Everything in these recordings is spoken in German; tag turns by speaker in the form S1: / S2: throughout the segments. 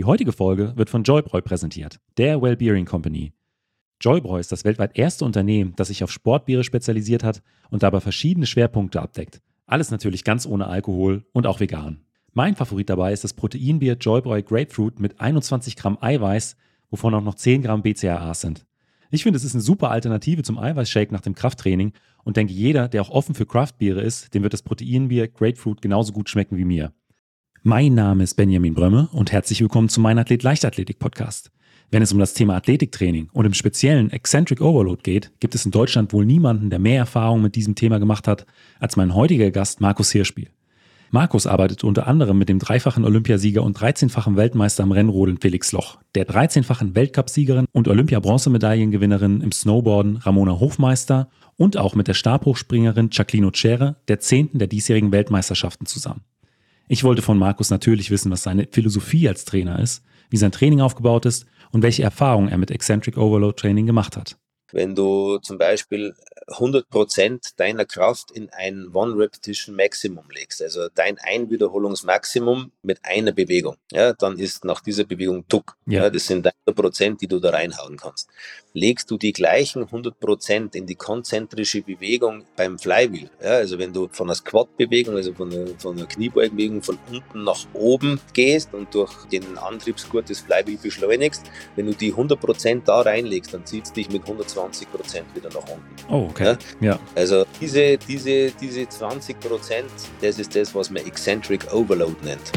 S1: Die heutige Folge wird von Joybräu präsentiert, der Wellbeering Company. Joybräu ist das weltweit erste Unternehmen, das sich auf Sportbiere spezialisiert hat und dabei verschiedene Schwerpunkte abdeckt. Alles natürlich ganz ohne Alkohol und auch vegan. Mein Favorit dabei ist das Proteinbier Joybräu Grapefruit mit 21 Gramm Eiweiß, wovon auch noch 10 Gramm BCAAs sind. Ich finde, es ist eine super Alternative zum Eiweißshake nach dem Krafttraining und denke, jeder, der auch offen für Craftbiere ist, dem wird das Proteinbier Grapefruit genauso gut schmecken wie mir. Mein Name ist Benjamin Brömme und herzlich willkommen zu meinem Athlet Leichtathletik Podcast. Wenn es um das Thema Athletiktraining und im speziellen Eccentric Overload geht, gibt es in Deutschland wohl niemanden, der mehr Erfahrung mit diesem Thema gemacht hat als mein heutiger Gast Markus Hirschspiel. Markus arbeitet unter anderem mit dem dreifachen Olympiasieger und 13-fachen Weltmeister am Rennrodeln Felix Loch, der 13-fachen Weltcupsiegerin und Olympia-Bronzemedaillengewinnerinnen im Snowboarden Ramona Hofmeister und auch mit der Stabhochspringerin Jacqueline Ocere, der zehnten der diesjährigen Weltmeisterschaften zusammen. Ich wollte von Markus natürlich wissen, was seine Philosophie als Trainer ist, wie sein Training aufgebaut ist und welche Erfahrungen er mit Eccentric Overload Training gemacht hat.
S2: Wenn du zum Beispiel 100% deiner Kraft in ein One-Repetition-Maximum legst, also dein Einwiederholungsmaximum mit einer Bewegung, ja, dann ist nach dieser Bewegung Tuck. Ja. ja das sind deine Prozent, die du da reinhauen kannst. Legst du die gleichen 100% in die konzentrische Bewegung beim Flywheel, ja, also wenn du von einer Squat-Bewegung, also von einer, von einer Kniebeugenbewegung von unten nach oben gehst und durch den Antriebsgurt des Flywheel beschleunigst, wenn du die 100% da reinlegst, dann zieht es dich mit 120% wieder nach unten.
S1: Oh, okay. Okay. Ja.
S2: Also diese, diese, diese 20 Prozent, das ist das, was man Eccentric Overload nennt.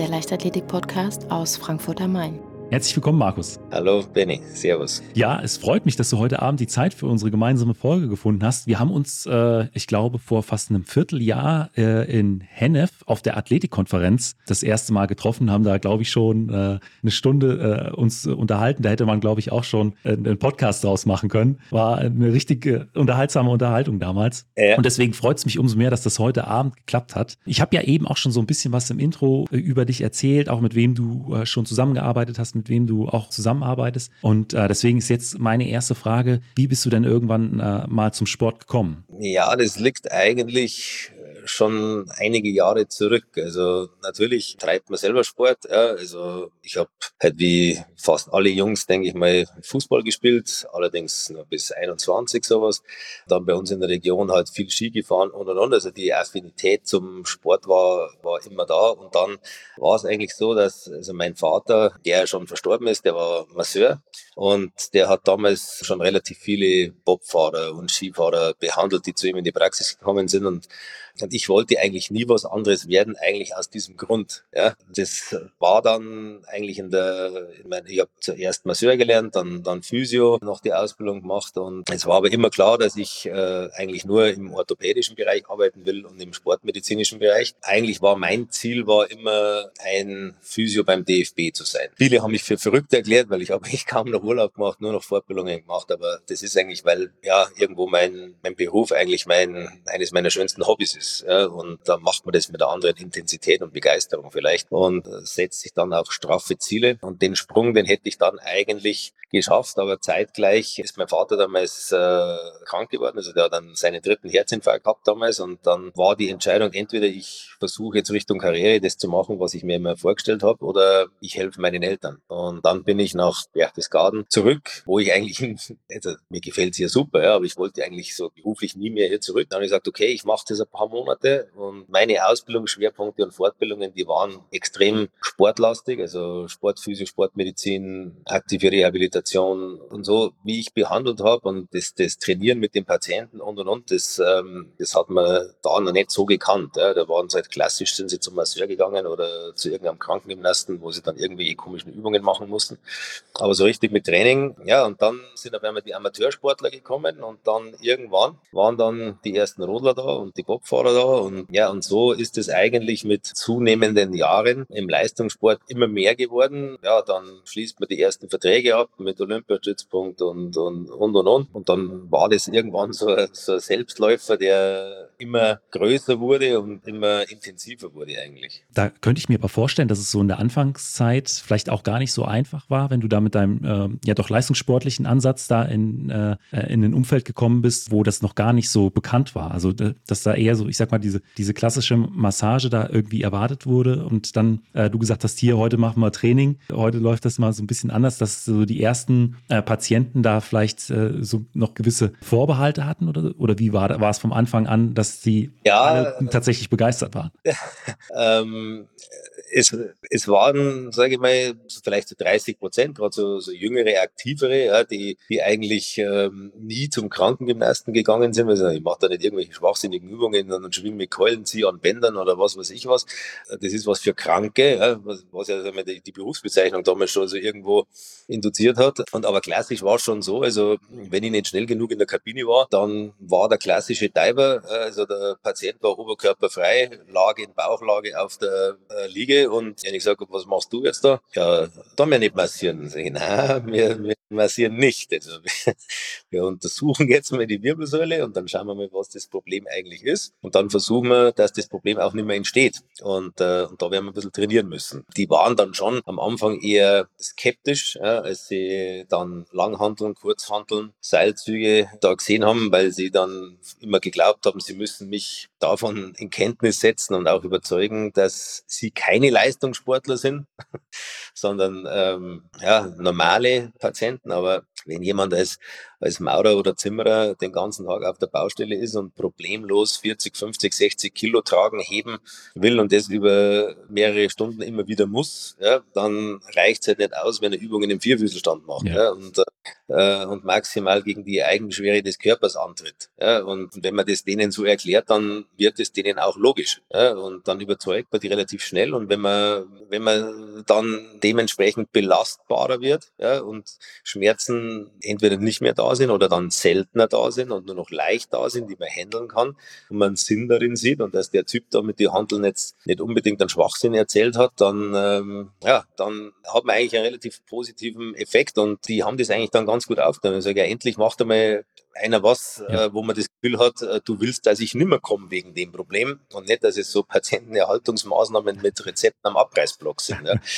S3: Der Leichtathletik-Podcast aus Frankfurt am Main.
S1: Herzlich willkommen, Markus.
S2: Hallo, Benny. Servus.
S1: Ja, es freut mich, dass du heute Abend die Zeit für unsere gemeinsame Folge gefunden hast. Wir haben uns, äh, ich glaube, vor fast einem Vierteljahr äh, in Hennef auf der Athletikkonferenz das erste Mal getroffen, haben da, glaube ich, schon äh, eine Stunde äh, uns unterhalten. Da hätte man, glaube ich, auch schon äh, einen Podcast draus machen können. War eine richtig äh, unterhaltsame Unterhaltung damals. Ja. Und deswegen freut es mich umso mehr, dass das heute Abend geklappt hat. Ich habe ja eben auch schon so ein bisschen was im Intro über dich erzählt, auch mit wem du schon zusammengearbeitet hast mit wem du auch zusammenarbeitest. Und äh, deswegen ist jetzt meine erste Frage, wie bist du denn irgendwann äh, mal zum Sport gekommen?
S2: Ja, das liegt eigentlich schon einige Jahre zurück. Also natürlich treibt man selber Sport. Ja. Also ich habe halt wie fast alle Jungs, denke ich mal, Fußball gespielt, allerdings nur bis 21 sowas. Dann bei uns in der Region halt viel Ski gefahren und und und. Also die Affinität zum Sport war, war immer da. Und dann war es eigentlich so, dass also mein Vater, der schon verstorben ist, der war Masseur und der hat damals schon relativ viele Bobfahrer und Skifahrer behandelt, die zu ihm in die Praxis gekommen sind und und ich wollte eigentlich nie was anderes werden, eigentlich aus diesem Grund. Ja, das war dann eigentlich in der, ich, meine, ich habe zuerst Masseur gelernt, dann, dann Physio, noch die Ausbildung gemacht und es war aber immer klar, dass ich äh, eigentlich nur im orthopädischen Bereich arbeiten will und im sportmedizinischen Bereich. Eigentlich war mein Ziel war immer ein Physio beim DFB zu sein. Viele haben mich für verrückt erklärt, weil ich habe eigentlich kaum noch Urlaub gemacht, nur noch Fortbildungen gemacht, aber das ist eigentlich, weil ja irgendwo mein, mein Beruf eigentlich mein, eines meiner schönsten Hobbys ist ist. Ja, und da macht man das mit einer anderen Intensität und Begeisterung vielleicht und äh, setzt sich dann auch straffe Ziele. Und den Sprung, den hätte ich dann eigentlich geschafft, aber zeitgleich ist mein Vater damals äh, krank geworden. Also der hat dann seinen dritten Herzinfarkt gehabt damals und dann war die Entscheidung, entweder ich versuche jetzt Richtung Karriere das zu machen, was ich mir immer vorgestellt habe, oder ich helfe meinen Eltern. Und dann bin ich nach Berchtesgaden zurück, wo ich eigentlich, also mir gefällt es hier super, ja, aber ich wollte eigentlich so beruflich nie mehr hier zurück. Dann habe ich gesagt, okay, ich mache das ein paar Monate und meine Ausbildungsschwerpunkte und Fortbildungen, die waren extrem sportlastig, also Sportphysik, Sportmedizin, aktive Rehabilitation und so, wie ich behandelt habe und das, das Trainieren mit den Patienten und und und, das, ähm, das hat man da noch nicht so gekannt. Ja. Da waren seit klassisch sind sie zum Masseur gegangen oder zu irgendeinem Krankengymnasten, wo sie dann irgendwie komischen Übungen machen mussten. Aber so richtig mit Training, ja, und dann sind auf einmal die Amateursportler gekommen und dann irgendwann waren dann die ersten Rodler da und die Bobfahrer da und ja, und so ist es eigentlich mit zunehmenden Jahren im Leistungssport immer mehr geworden. Ja, dann schließt man die ersten Verträge ab mit Olympiastützpunkt und, und, und, und, und. Und dann war das irgendwann so, so ein Selbstläufer, der immer größer wurde und immer intensiver wurde eigentlich.
S1: Da könnte ich mir aber vorstellen, dass es so in der Anfangszeit vielleicht auch gar nicht so einfach war, wenn du da mit deinem äh, ja doch leistungssportlichen Ansatz da in, äh, in ein Umfeld gekommen bist, wo das noch gar nicht so bekannt war. Also dass da eher so, ich sag mal, diese, diese klassische Massage da irgendwie erwartet wurde und dann äh, du gesagt hast, hier, heute machen wir Training, heute läuft das mal so ein bisschen anders, dass so die ersten äh, Patienten da vielleicht äh, so noch gewisse Vorbehalte hatten oder, oder wie war, war es vom Anfang an, dass sie ja, alle tatsächlich begeistert waren?
S2: ähm, es, es waren, sage ich mal, vielleicht so 30 Prozent, gerade so, so jüngere, aktivere, ja, die, die eigentlich ähm, nie zum Krankengymnasten gegangen sind. Also ich mache da nicht irgendwelche schwachsinnigen Übungen, dann schwimme mit Keulen, ziehe an Bändern oder was weiß ich was. Das ist was für Kranke, ja, was, was ja die, die Berufsbezeichnung damals schon so irgendwo induziert hat. Und aber klassisch war es schon so, also wenn ich nicht schnell genug in der Kabine war, dann war der klassische Diver, also der Patient war oberkörperfrei, lag in Bauchlage auf der äh, Liege und ich sage, was machst du jetzt da? Ja, da mir nicht massieren. Sag ich, nein, wir, wir massieren nicht. Also wir, wir untersuchen jetzt mal die Wirbelsäule und dann schauen wir mal, was das Problem eigentlich ist. Und dann versuchen wir, dass das Problem auch nicht mehr entsteht. Und, äh, und da werden wir ein bisschen trainieren müssen. Die waren dann schon am Anfang eher skeptisch, ja, als sie dann Langhanteln, Kurzhanteln, Seilzüge da gesehen haben, weil sie dann immer geglaubt haben, sie müssen mich davon in Kenntnis setzen und auch überzeugen, dass sie keine Leistungssportler sind, sondern ähm, ja, normale Patienten. Aber wenn jemand als, als Maurer oder Zimmerer den ganzen Tag auf der Baustelle ist und problemlos 40, 50, 60 Kilo tragen, heben will und das über mehrere Stunden immer wieder muss, ja, dann reicht es halt nicht aus, wenn er Übungen im Vierfüßelstand macht ja. ja und, äh, und maximal gegen die Eigenschwere des Körpers antritt. Ja, und wenn man das denen so erklärt, dann wird es denen auch logisch. Ja, und dann überzeugt man die relativ schnell. Und wenn man, wenn man dann dementsprechend belastbarer wird ja, und Schmerzen entweder nicht mehr da sind oder dann seltener da sind und nur noch leicht da sind, die man handeln kann und man Sinn darin sieht und dass der Typ da mit den Handeln jetzt nicht unbedingt einen Schwachsinn erzählt hat, dann, ähm, ja, dann hat man eigentlich einen relativ positiven Effekt und die haben das eigentlich dann ganz gut aufgenommen. Ich sage, ja, endlich macht einmal einer was, ja. äh, wo man das Gefühl hat, äh, du willst, dass ich nimmer komme wegen dem Problem und nicht, dass es so Patientenerhaltungsmaßnahmen mit Rezepten am Abreißblock sind. Ja.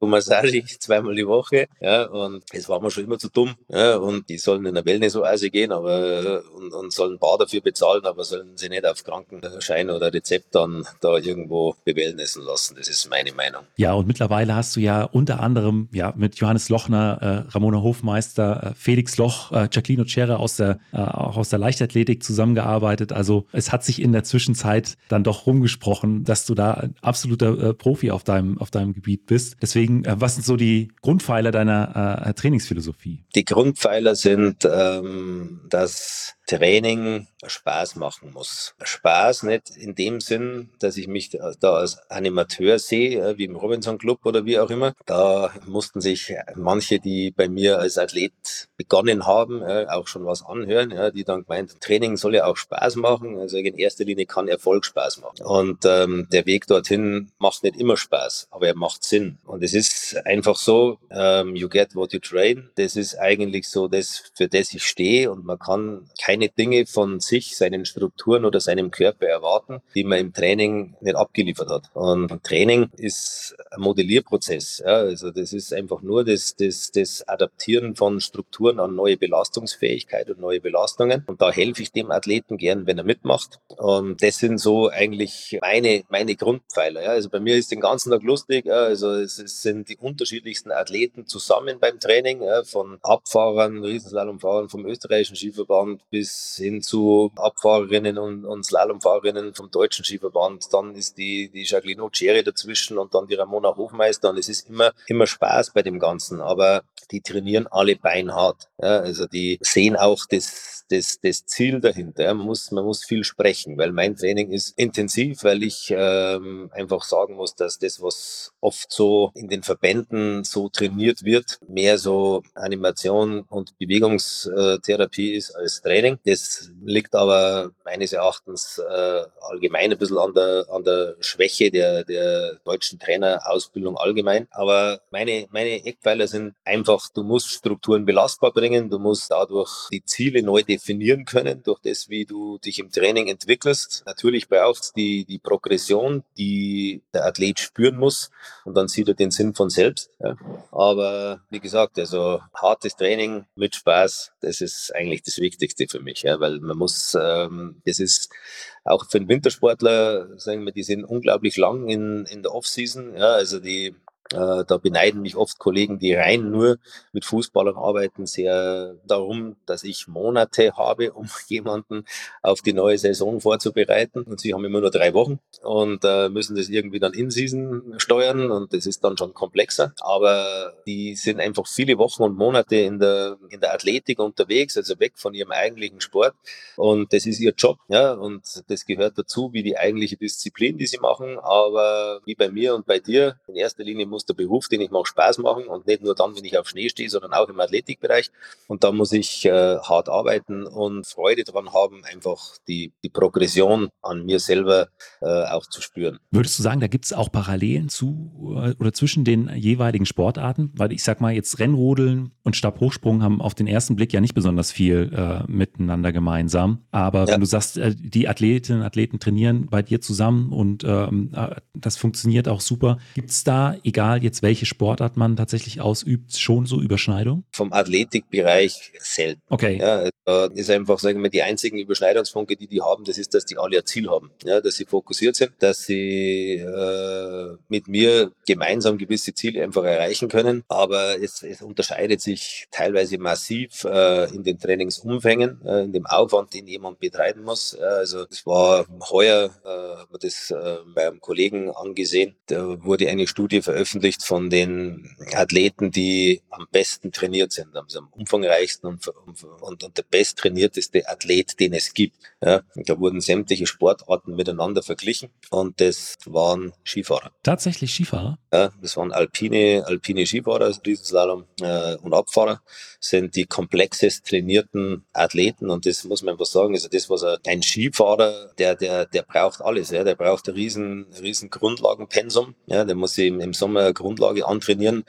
S2: Massage zweimal die Woche, ja, und es war mir schon immer zu dumm, ja, und die sollen in der Wellness-Oase gehen, aber, und, und sollen Bar dafür bezahlen, aber sollen sie nicht auf Krankenschein oder Rezept dann da irgendwo bewellnessen lassen. Das ist meine Meinung.
S1: Ja, und mittlerweile hast du ja unter anderem, ja, mit Johannes Lochner, äh, Ramona Hofmeister, äh, Felix Loch, äh, Jacqueline Ocerra aus der, äh, auch aus der Leichtathletik zusammengearbeitet. Also es hat sich in der Zwischenzeit dann doch rumgesprochen, dass du da ein absoluter äh, Profi auf deinem, auf deinem Gebiet bist. Deswegen, äh, was sind so die Grundpfeiler deiner äh, Trainingsphilosophie?
S2: Die Grundpfeiler sind, ähm, dass Training Spaß machen muss. Spaß nicht in dem Sinn, dass ich mich da als Animateur sehe, wie im Robinson Club oder wie auch immer. Da mussten sich manche, die bei mir als Athlet begonnen haben, auch schon was anhören, die dann gemeint, Training soll ja auch Spaß machen. Also in erster Linie kann Erfolg Spaß machen. Und ähm, der Weg dorthin macht nicht immer Spaß, aber er macht Sinn. Und es ist einfach so, ähm, you get what you train. Das ist eigentlich so das, für das ich stehe und man kann kein keine Dinge von sich, seinen Strukturen oder seinem Körper erwarten, die man im Training nicht abgeliefert hat. Und Training ist ein Modellierprozess. Ja, also das ist einfach nur das, das, das Adaptieren von Strukturen an neue Belastungsfähigkeit und neue Belastungen. Und da helfe ich dem Athleten gern, wenn er mitmacht. Und das sind so eigentlich meine, meine Grundpfeiler. Ja. Also bei mir ist den ganzen Tag lustig. Ja. Also es, es sind die unterschiedlichsten Athleten zusammen beim Training, ja, von Abfahrern, Riesenslalomfahrern vom österreichischen Skiverband bis bis hin zu Abfahrerinnen und, und Slalomfahrerinnen vom deutschen Skiverband. Dann ist die, die Jacqueline Oceri dazwischen und dann die Ramona Hofmeister. Und es ist immer, immer Spaß bei dem Ganzen. Aber die trainieren alle beinhart. Ja, also die sehen auch das, das, das Ziel dahinter. Man, muss, man muss viel sprechen, weil mein Training ist intensiv, weil ich ähm, einfach sagen muss, dass das, was oft so in den Verbänden so trainiert wird, mehr so Animation und Bewegungstherapie ist als Training. Das liegt aber meines Erachtens äh, allgemein ein bisschen an der, an der Schwäche der, der deutschen Trainerausbildung allgemein. Aber meine, meine Eckpfeiler sind einfach, du musst Strukturen belastbar bringen, du musst dadurch die Ziele neu definieren können, durch das, wie du dich im Training entwickelst. Natürlich braucht es die, die Progression, die der Athlet spüren muss und dann sieht er den Sinn von selbst. Ja. Aber wie gesagt, also hartes Training mit Spaß, das ist eigentlich das Wichtigste für mich, ja, weil man muss, ähm, das ist auch für einen Wintersportler, sagen wir, die sind unglaublich lang in, in der Offseason, ja, also die äh, da beneiden mich oft Kollegen, die rein nur mit Fußballern arbeiten, sehr darum, dass ich Monate habe, um jemanden auf die neue Saison vorzubereiten. Und sie haben immer nur drei Wochen und äh, müssen das irgendwie dann in Season steuern und das ist dann schon komplexer. Aber die sind einfach viele Wochen und Monate in der, in der Athletik unterwegs, also weg von ihrem eigentlichen Sport. Und das ist ihr Job, ja, und das gehört dazu, wie die eigentliche Disziplin, die sie machen. Aber wie bei mir und bei dir, in erster Linie muss muss der Beruf, den ich mache, Spaß machen und nicht nur dann, wenn ich auf Schnee stehe, sondern auch im Athletikbereich. Und da muss ich äh, hart arbeiten und Freude daran haben, einfach die, die Progression an mir selber äh, auch zu spüren.
S1: Würdest du sagen, da gibt es auch Parallelen zu äh, oder zwischen den jeweiligen Sportarten? Weil ich sag mal, jetzt Rennrodeln und Stabhochsprung haben auf den ersten Blick ja nicht besonders viel äh, miteinander gemeinsam. Aber ja. wenn du sagst, äh, die Athletinnen und Athleten trainieren bei dir zusammen und ähm, äh, das funktioniert auch super, gibt es da, egal egal jetzt welche Sportart man tatsächlich ausübt, schon so Überschneidung?
S2: Vom Athletikbereich selten.
S1: Okay.
S2: Ja, da ist einfach, sagen wir, die einzigen Überschneidungspunkte, die die haben, das ist, dass die alle ein Ziel haben. Ja, dass sie fokussiert sind, dass sie äh, mit mir gemeinsam gewisse Ziele einfach erreichen können. Aber es, es unterscheidet sich teilweise massiv äh, in den Trainingsumfängen, äh, in dem Aufwand, den jemand betreiben muss. also es war heuer, äh, das äh, bei einem Kollegen angesehen, da wurde eine Studie veröffentlicht, veröffentlicht von den Athleten, die am besten trainiert sind, also am umfangreichsten und, und, und der besttrainierteste Athlet, den es gibt. Ja, da wurden sämtliche Sportarten miteinander verglichen und das waren Skifahrer.
S1: Tatsächlich Skifahrer?
S2: Ja, das waren alpine, alpine Skifahrer, Riesenslalom äh, und Abfahrer sind die komplexest trainierten Athleten und das muss man einfach sagen, also das, was ein Skifahrer, der, der, der braucht alles, ja, der braucht ein riesen, riesen Grundlagenpensum, ja, der muss im, im Sommer Grundlage antrainieren,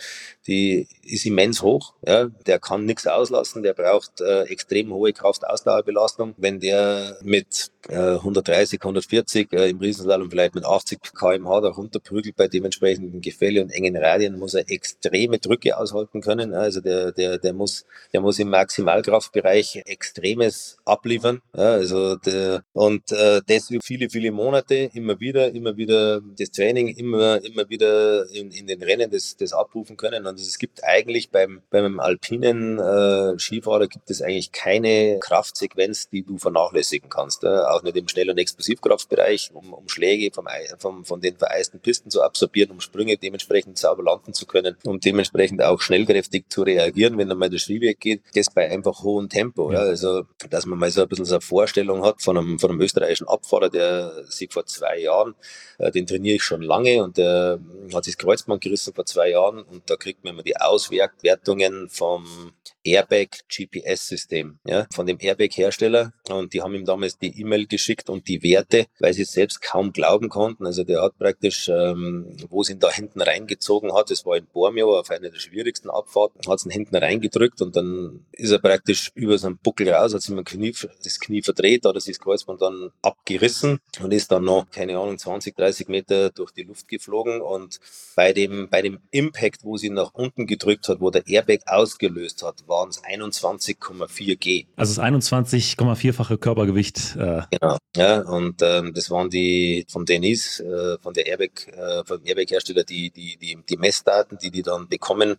S2: die ist immens hoch. Ja. Der kann nichts auslassen, der braucht äh, extrem hohe Kraftausdauerbelastung. Wenn der mit 130, 140 äh, im Riesenslalom vielleicht mit 80 kmh da runterprügelt bei dementsprechenden Gefälle und engen Radien, muss er extreme Drücke aushalten können. Also der, der, der, muss, der muss im Maximalkraftbereich Extremes abliefern. Ja, also der, und äh, das über viele, viele Monate, immer wieder, immer wieder das Training, immer, immer wieder in, in den Rennen das, das abrufen können. Und es gibt eigentlich beim, beim alpinen äh, Skifahrer gibt es eigentlich keine Kraftsequenz, die du vernachlässigen kannst. Äh? Auch nicht im Schnell- und Explosivkraftbereich, um, um Schläge vom, vom, von den vereisten Pisten zu absorbieren, um Sprünge dementsprechend sauber landen zu können, um dementsprechend auch schnellkräftig zu reagieren, wenn einmal der Ski weggeht. Das bei einfach hohem Tempo. Ja. ja. Also, dass man mal so ein bisschen so eine Vorstellung hat von einem, von einem österreichischen Abfahrer, der sich vor zwei Jahren, äh, den trainiere ich schon lange und der hat sich das Kreuzband gerissen vor zwei Jahren und da kriegt man immer die Auswertungen vom Airbag GPS-System, ja, von dem Airbag-Hersteller. Und die haben ihm damals die E-Mail geschickt und die Werte, weil sie es selbst kaum glauben konnten. Also der hat praktisch, ähm, wo es ihn da hinten reingezogen hat, das war in Bormio auf einer der schwierigsten Abfahrten, hat es ihn hinten reingedrückt und dann ist er praktisch über seinen Buckel raus, hat sich mit Knie, das Knie verdreht, hat sich das Kreuzband dann abgerissen und ist dann noch, keine Ahnung, 20, 30 Meter durch die Luft geflogen und bei dem, bei dem Impact, wo sie nach unten gedrückt hat, wo der Airbag ausgelöst hat, waren es 21,4 G.
S1: Also das 21,4-fache Körpergewicht.
S2: Äh. Genau, ja, und ähm, das waren die von Denise, äh, von der Airbag, äh, vom Airbag-Hersteller, die, die, die, die Messdaten, die die dann bekommen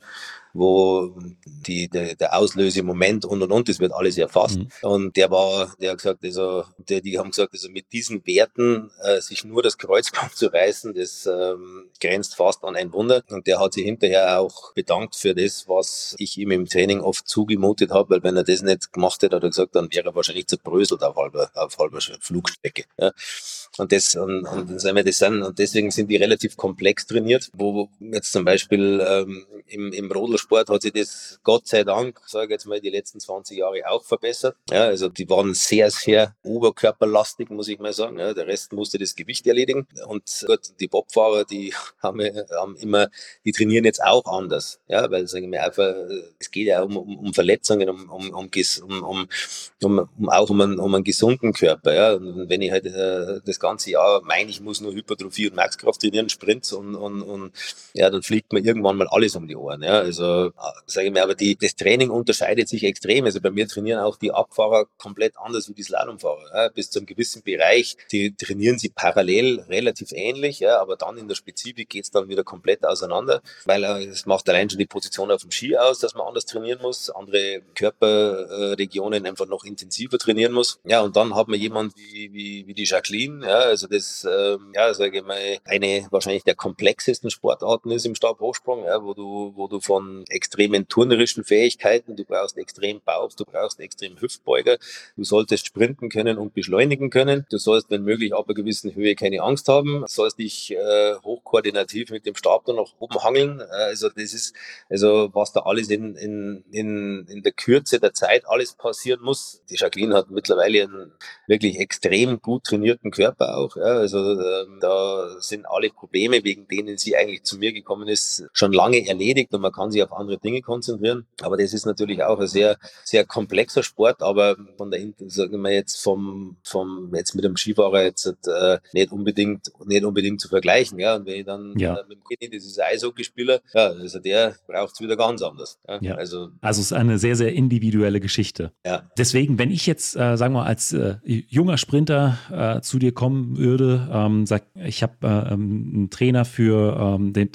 S2: wo die, der, der Auslösemoment und und und, das wird alles erfasst. Mhm. Und der war, der hat gesagt, also, der, die haben gesagt, also mit diesen Werten äh, sich nur das Kreuzband zu reißen, das ähm, grenzt fast an ein Wunder. Und der hat sich hinterher auch bedankt für das, was ich ihm im Training oft zugemutet habe, weil wenn er das nicht gemacht hätte, hat er gesagt, dann wäre er wahrscheinlich zerbröselt auf halber, auf halber Flugstrecke. Ja. Und das, und, und, das und deswegen sind die relativ komplex trainiert, wo jetzt zum Beispiel ähm, im, im Rodel Motorsport hat sich das Gott sei Dank, sage ich jetzt mal, die letzten 20 Jahre auch verbessert. Ja, also die waren sehr, sehr oberkörperlastig, muss ich mal sagen. Ja, der Rest musste das Gewicht erledigen. Und gut, die Bobfahrer, die haben, haben immer, die trainieren jetzt auch anders. Ja, weil sagen wir einfach, es geht ja um, um, um Verletzungen, um, um, um, um, um, um auch um einen, um einen gesunden Körper. Ja. Und wenn ich halt äh, das ganze Jahr meine, ich muss nur Hypertrophie und Maxkraft trainieren, Sprints und, und, und ja, dann fliegt mir irgendwann mal alles um die Ohren. Ja. Also äh, sage ich mir, aber die, das Training unterscheidet sich extrem. Also bei mir trainieren auch die Abfahrer komplett anders wie die Slalomfahrer. Ja. Bis zu einem gewissen Bereich, die trainieren sie parallel relativ ähnlich, ja, aber dann in der Spezifik geht's dann wieder komplett auseinander, weil äh, es macht allein schon die Position auf dem Ski aus, dass man anders trainieren muss, andere Körperregionen einfach noch intensiver trainieren muss. Ja, und dann hat man jemand wie, wie, wie die Jacqueline, ja, also das, ähm, ja, sage ich mal, eine wahrscheinlich der komplexesten Sportarten ist im Stabhochsprung, ja, wo du, wo du von extremen turnerischen Fähigkeiten, du brauchst extrem Bauch, du brauchst extrem Hüftbeuger, du solltest sprinten können und beschleunigen können, du sollst, wenn möglich, ab einer gewissen Höhe keine Angst haben, sollst dich äh, hochkoordinativ mit dem Stab dann nach oben hangeln, also das ist, also was da alles in, in, in, in der Kürze der Zeit alles passieren muss. Die Jacqueline hat mittlerweile einen wirklich extrem gut trainierten Körper auch. Ja. Also ähm, da sind alle Probleme, wegen denen sie eigentlich zu mir gekommen ist, schon lange erledigt und man kann sich auf andere Dinge konzentrieren. Aber das ist natürlich auch ein sehr, sehr komplexer Sport, aber von der, sagen wir jetzt vom, vom jetzt mit dem Skifahrer jetzt äh, nicht unbedingt, nicht unbedingt zu vergleichen. Ja. Und wenn ich dann ja. äh, mit dem Kenny, das ist Eishockeyspieler, ja, also der braucht es wieder ganz anders. Ja.
S1: ja. Also, also es ist eine sehr, sehr individuelle Geschichte. Ja. Deswegen, wenn ich jetzt, äh, sagen wir, als äh, junger Sprinter äh, zu dir kommen würde, ähm, sag, ich habe äh, ähm, einen Trainer für ähm, den,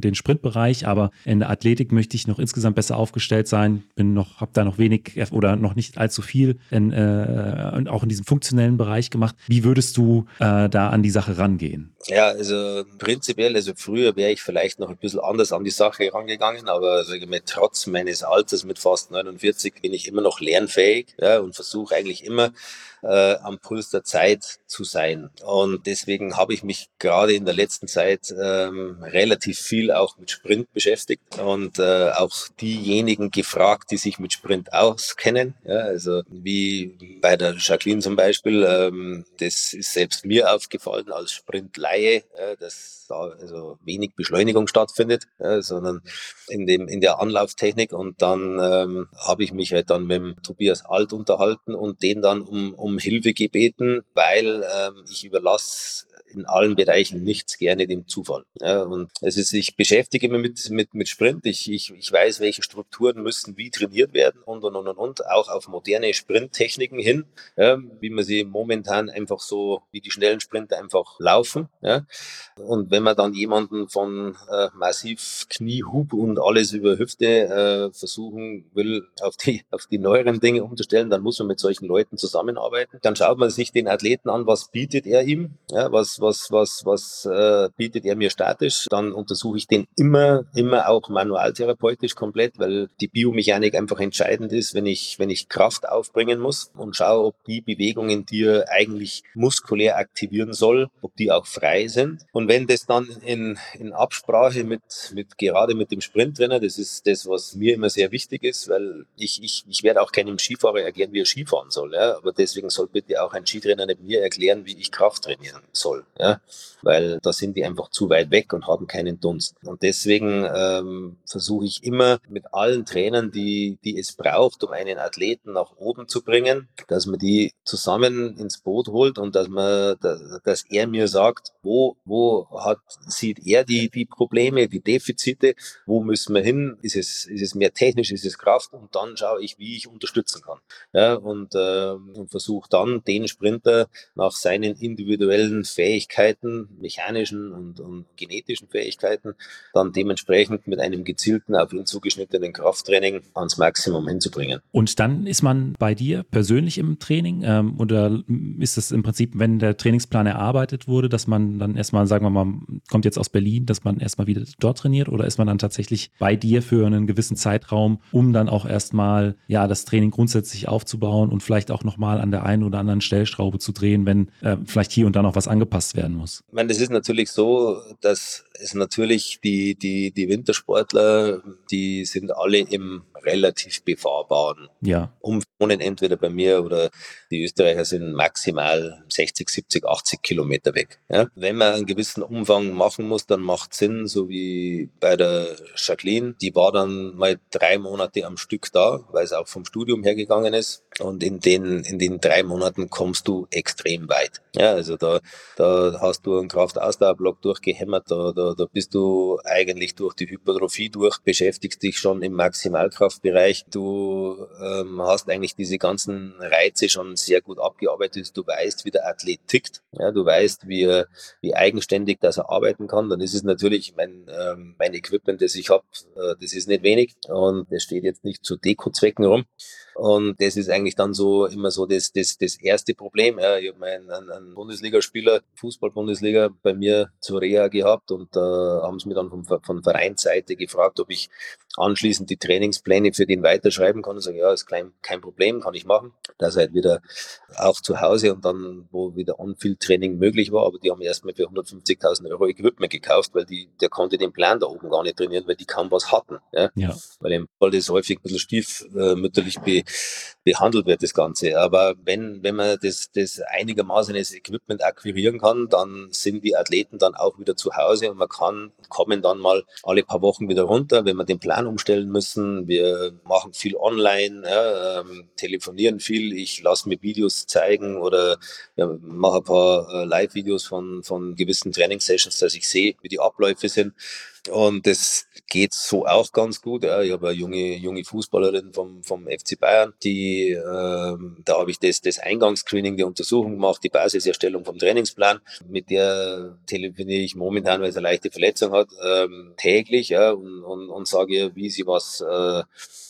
S1: den Sprintbereich, aber in der Athletik möchte ich noch insgesamt besser aufgestellt sein, bin noch, habe da noch wenig oder noch nicht allzu viel in, äh, auch in diesem funktionellen Bereich gemacht. Wie würdest du äh, da an die Sache rangehen?
S2: Ja, also prinzipiell, also früher wäre ich vielleicht noch ein bisschen anders an die Sache rangegangen, aber mal, trotz meines Alters mit fast 49 bin ich immer noch lernfähig ja, und versuche eigentlich immer äh, am Puls der Zeit zu sein. Und deswegen habe ich mich gerade in der letzten Zeit ähm, relativ viel auch mit Sprint beschäftigt und äh, auch diejenigen gefragt, die sich mit Sprint auskennen. Ja, also wie bei der Jacqueline zum Beispiel, ähm, das ist selbst mir aufgefallen als Sprintleihe, äh, dass da also wenig Beschleunigung stattfindet, ja, sondern in dem in der Anlauftechnik. Und dann ähm, habe ich mich halt dann mit dem Tobias Alt unterhalten und den dann um, um Hilfe gebeten, weil ähm, ich überlasse in allen Bereichen nichts gerne dem Zufall. Ja, und es ist, ich beschäftige mich mit, mit, mit Sprint. Ich, ich, ich weiß, welche Strukturen müssen wie trainiert werden und, und, und, und, und. Auch auf moderne Sprinttechniken hin, ja, wie man sie momentan einfach so, wie die schnellen Sprinter einfach laufen. Ja. Und wenn man dann jemanden von äh, massiv Kniehub und alles über Hüfte äh, versuchen will, auf die, auf die neueren Dinge umzustellen, dann muss man mit solchen Leuten zusammenarbeiten. Dann schaut man sich den Athleten an, was bietet er ihm, ja, was was, was, was, äh, bietet er mir statisch, dann untersuche ich den immer, immer auch manualtherapeutisch komplett, weil die Biomechanik einfach entscheidend ist, wenn ich, wenn ich Kraft aufbringen muss und schaue, ob die Bewegungen, die er eigentlich muskulär aktivieren soll, ob die auch frei sind. Und wenn das dann in, in Absprache mit, mit, gerade mit dem Sprinttrainer, das ist das, was mir immer sehr wichtig ist, weil ich, ich, ich werde auch keinem Skifahrer erklären, wie er Skifahren soll, ja, aber deswegen soll bitte auch ein Skitrainer nicht mir erklären, wie ich Kraft trainieren soll ja, weil da sind die einfach zu weit weg und haben keinen Dunst. Und deswegen ähm, versuche ich immer mit allen Trainern, die, die es braucht, um einen Athleten nach oben zu bringen, dass man die zusammen ins Boot holt und dass man, dass er mir sagt, wo, wo hat, sieht er die, die Probleme, die Defizite, wo müssen wir hin, ist es, ist es mehr technisch, ist es Kraft und dann schaue ich, wie ich unterstützen kann. Ja, und, äh, und versuche dann den Sprinter nach seinen individuellen Fähigkeiten Mechanischen und, und genetischen Fähigkeiten, dann dementsprechend mit einem gezielten, auf ihn zugeschnittenen Krafttraining ans Maximum hinzubringen.
S1: Und dann ist man bei dir persönlich im Training ähm, oder ist es im Prinzip, wenn der Trainingsplan erarbeitet wurde, dass man dann erstmal, sagen wir mal, kommt jetzt aus Berlin, dass man erstmal wieder dort trainiert oder ist man dann tatsächlich bei dir für einen gewissen Zeitraum, um dann auch erstmal ja das Training grundsätzlich aufzubauen und vielleicht auch nochmal an der einen oder anderen Stellschraube zu drehen, wenn äh, vielleicht hier und da noch was angepasst werden muss?
S2: Meine, es ist natürlich so, dass es natürlich die, die, die Wintersportler, die sind alle im relativ befahrbaren
S1: ja.
S2: Umwohnen, entweder bei mir oder die Österreicher sind maximal 60, 70, 80 Kilometer weg. Ja? Wenn man einen gewissen Umfang machen muss, dann macht Sinn, so wie bei der Jacqueline, die war dann mal drei Monate am Stück da, weil es auch vom Studium hergegangen ist. Und in den, in den drei Monaten kommst du extrem weit. Ja, also da, da hast du einen Kraftausdauerblock durchgehämmert, da, da, da bist du eigentlich durch die Hypertrophie durch, beschäftigst dich schon im Maximalkraftbereich. Du ähm, hast eigentlich diese ganzen Reize schon sehr gut abgearbeitet. Du weißt, wie der Athlet tickt. Ja, du weißt, wie, wie eigenständig dass er arbeiten kann. Dann ist es natürlich mein, ähm, mein Equipment, das ich habe, äh, das ist nicht wenig und das steht jetzt nicht zu Dekozwecken rum. Und das ist eigentlich dann so immer so das, das, das erste Problem. Ja, ich habe einen, einen Bundesligaspieler, Fußball-Bundesliga, bei mir zur Reha gehabt und da äh, haben sie mich dann von, von Vereinsseite gefragt, ob ich anschließend die Trainingspläne für den weiterschreiben kann. Und sage, ja, ist kein, kein Problem, kann ich machen. Da seid wieder auch zu Hause und dann, wo wieder On-Field-Training möglich war, aber die haben erstmal für 150.000 Euro Equipment gekauft, weil die, der konnte den Plan da oben gar nicht trainieren, weil die kaum was hatten. Ja? ja. Weil im Ball das häufig ein bisschen stiefmütterlich be, behandelt wird, das Ganze. Aber wenn, wenn man das, das einigermaßen das Equipment akquirieren kann, dann sind die Athleten dann auch wieder zu Hause und man kann, kommen dann mal alle paar Wochen wieder runter, wenn man den Plan umstellen müssen. Wir machen viel online, ja, ähm, telefonieren viel. Ich lasse mir Videos zeigen oder ja, mache ein paar äh, Live-Videos von, von gewissen Trainingssessions, dass ich sehe, wie die Abläufe sind. Und das geht so auch ganz gut. Ja. Ich habe eine junge, junge Fußballerin vom, vom FC Bayern, die, ähm, da habe ich das, das Eingangsscreening, die Untersuchung gemacht, die Basiserstellung vom Trainingsplan. Mit der telefoniere ich momentan, weil sie eine leichte Verletzung hat, ähm, täglich ja, und, und, und sage ihr, wie sie was äh,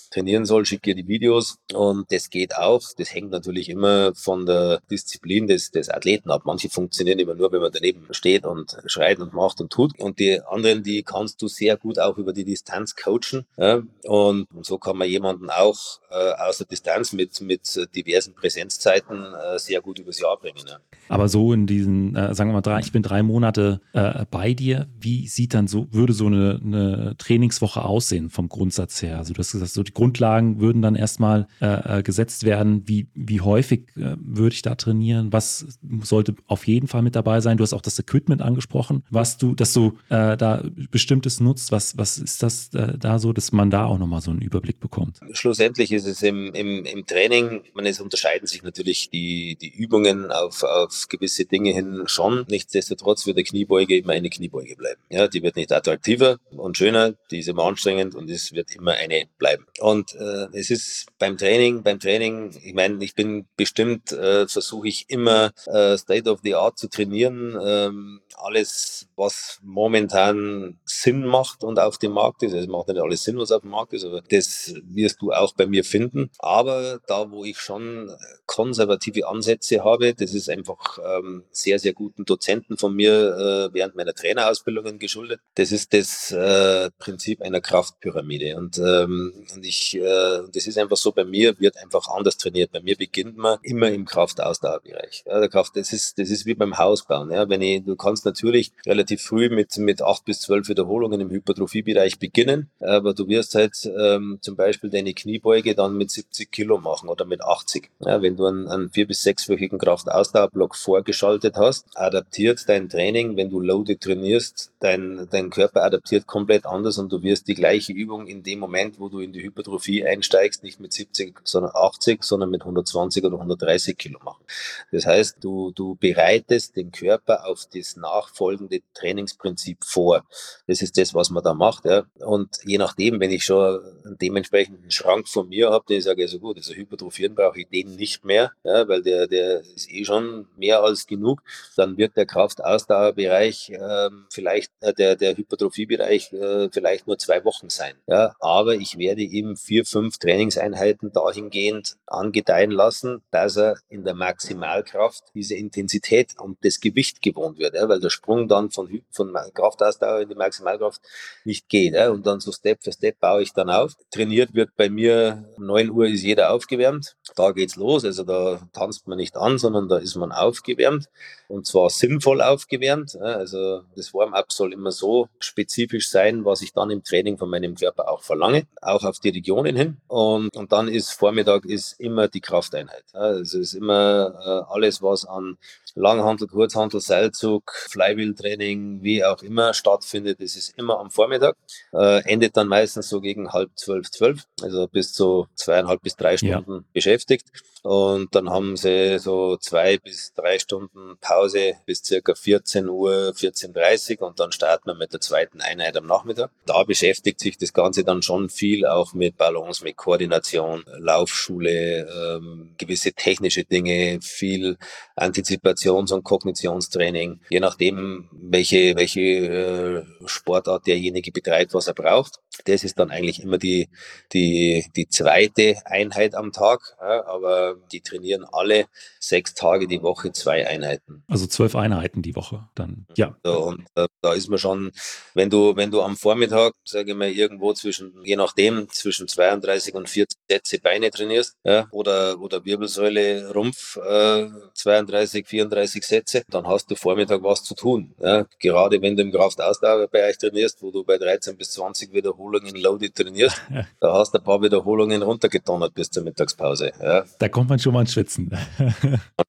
S2: trainieren soll, schicke ihr die Videos und das geht auch. Das hängt natürlich immer von der Disziplin des, des Athleten ab. Manche funktionieren immer nur, wenn man daneben steht und schreit und macht und tut und die anderen, die kannst du sehr gut auch über die Distanz coachen ja? und so kann man jemanden auch äh, aus der Distanz mit, mit diversen Präsenzzeiten äh, sehr gut übers Jahr bringen. Ja?
S1: Aber so in diesen, äh, sagen wir mal, drei, ich bin drei Monate äh, bei dir, wie sieht dann so, würde so eine, eine Trainingswoche aussehen vom Grundsatz her? Also du hast gesagt, so die Grundlagen würden dann erstmal äh, äh, gesetzt werden. Wie, wie häufig äh, würde ich da trainieren? Was sollte auf jeden Fall mit dabei sein? Du hast auch das Equipment angesprochen, was du, dass du äh, da bestimmtes nutzt. Was, was ist das äh, da so, dass man da auch nochmal so einen Überblick bekommt?
S2: Schlussendlich ist es im, im, im Training, man, es unterscheiden sich natürlich die, die Übungen auf, auf gewisse Dinge hin schon. Nichtsdestotrotz wird der Kniebeuge immer eine Kniebeuge bleiben. Ja, die wird nicht attraktiver und schöner, die ist immer anstrengend und es wird immer eine bleiben. Äh, es ist beim Training, beim Training, ich meine, ich bin bestimmt, äh, versuche ich immer äh, State of the Art zu trainieren. Ähm, alles, was momentan Sinn macht und auf dem Markt ist. Es macht nicht alles Sinn, was auf dem Markt ist, aber das wirst du auch bei mir finden. Aber da, wo ich schon konservative Ansätze habe, das ist einfach ähm, sehr, sehr guten Dozenten von mir äh, während meiner Trainerausbildungen geschuldet. Das ist das äh, Prinzip einer Kraftpyramide. Und, ähm, und ich, äh, das ist einfach so, bei mir wird einfach anders trainiert. Bei mir beginnt man immer im Kraftausdauerbereich. Ja, der Kraft, das ist, das ist wie beim Hausbauen. Ja, wenn ich, du kannst natürlich relativ früh mit, mit acht bis zwölf Wiederholungen im Hypertrophiebereich beginnen, aber du wirst halt ähm, zum Beispiel deine Kniebeuge dann mit 70 Kilo machen oder mit 80. Ja, wenn du einen, einen vier- bis sechswöchigen Kraftausdauerblock vorgeschaltet hast, adaptiert dein Training, wenn du loaded trainierst, dein, dein Körper adaptiert komplett anders und du wirst die gleiche Übung in dem Moment, wo du in die Hypertrophie einsteigst, nicht mit 70, sondern 80, sondern mit 120 oder 130 Kilo machen. Das heißt, du, du bereitest den Körper auf das Nach nachfolgende Trainingsprinzip vor. Das ist das, was man da macht. Ja. Und je nachdem, wenn ich schon einen dementsprechenden Schrank von mir habe, den ich sage, also gut, also hypertrophieren brauche ich den nicht mehr, ja, weil der, der ist eh schon mehr als genug, dann wird der Kraftausdauerbereich äh, vielleicht, äh, der, der Hypertrophiebereich äh, vielleicht nur zwei Wochen sein. Ja. Aber ich werde ihm vier, fünf Trainingseinheiten dahingehend angedeihen lassen, dass er in der Maximalkraft diese Intensität und das Gewicht gewohnt wird, ja, weil der Sprung dann von, von Kraftausdauer in die Maximalkraft nicht geht. Ja, und dann so Step für Step baue ich dann auf. Trainiert wird bei mir, um 9 Uhr ist jeder aufgewärmt. Da geht's los. Also da tanzt man nicht an, sondern da ist man aufgewärmt und zwar sinnvoll aufgewärmt. Also das Warm-up soll immer so spezifisch sein, was ich dann im Training von meinem Körper auch verlange, auch auf die Regionen hin. Und, und dann ist Vormittag ist immer die Krafteinheit. Also es ist immer äh, alles, was an Langhandel, Kurzhandel, Seilzug, Flywheel-Training, wie auch immer stattfindet. Das ist immer am Vormittag. Äh, endet dann meistens so gegen halb zwölf, zwölf, also bis zu zweieinhalb bis drei Stunden ja. beschäftigt. Und dann haben sie so zwei bis drei Stunden Pause bis circa 14 Uhr, 14.30 Uhr und dann starten wir mit der zweiten Einheit am Nachmittag. Da beschäftigt sich das Ganze dann schon viel auch mit Balance, mit Koordination, Laufschule, ähm, gewisse technische Dinge, viel Antizipations- und Kognitionstraining, je nachdem, welche, welche äh, Sportart derjenige betreibt, was er braucht. Das ist dann eigentlich immer die, die, die zweite Einheit am Tag, ja, aber die trainieren alle sechs Tage die Woche zwei Einheiten.
S1: Also zwölf Einheiten die Woche dann, ja.
S2: So, und äh, da ist man schon, wenn du, wenn du am Vormittag, sage ich mal, irgendwo zwischen, je nachdem, zwischen 32 und 40 Sätze Beine trainierst, ja, oder, oder Wirbelsäule, Rumpf, äh, 32, 34 Sätze, dann hast du Vormittag was zu tun. Ja. Gerade wenn du im Kraftausdauerbereich trainierst, wo du bei 13 bis 20 Wiederholungen Loaded trainierst, da hast du ein paar Wiederholungen runtergedonnert bis zur Mittagspause. Ja.
S1: Da kommt man schon mal ins Schwitzen.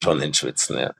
S2: schon ins Schwitzen, ja.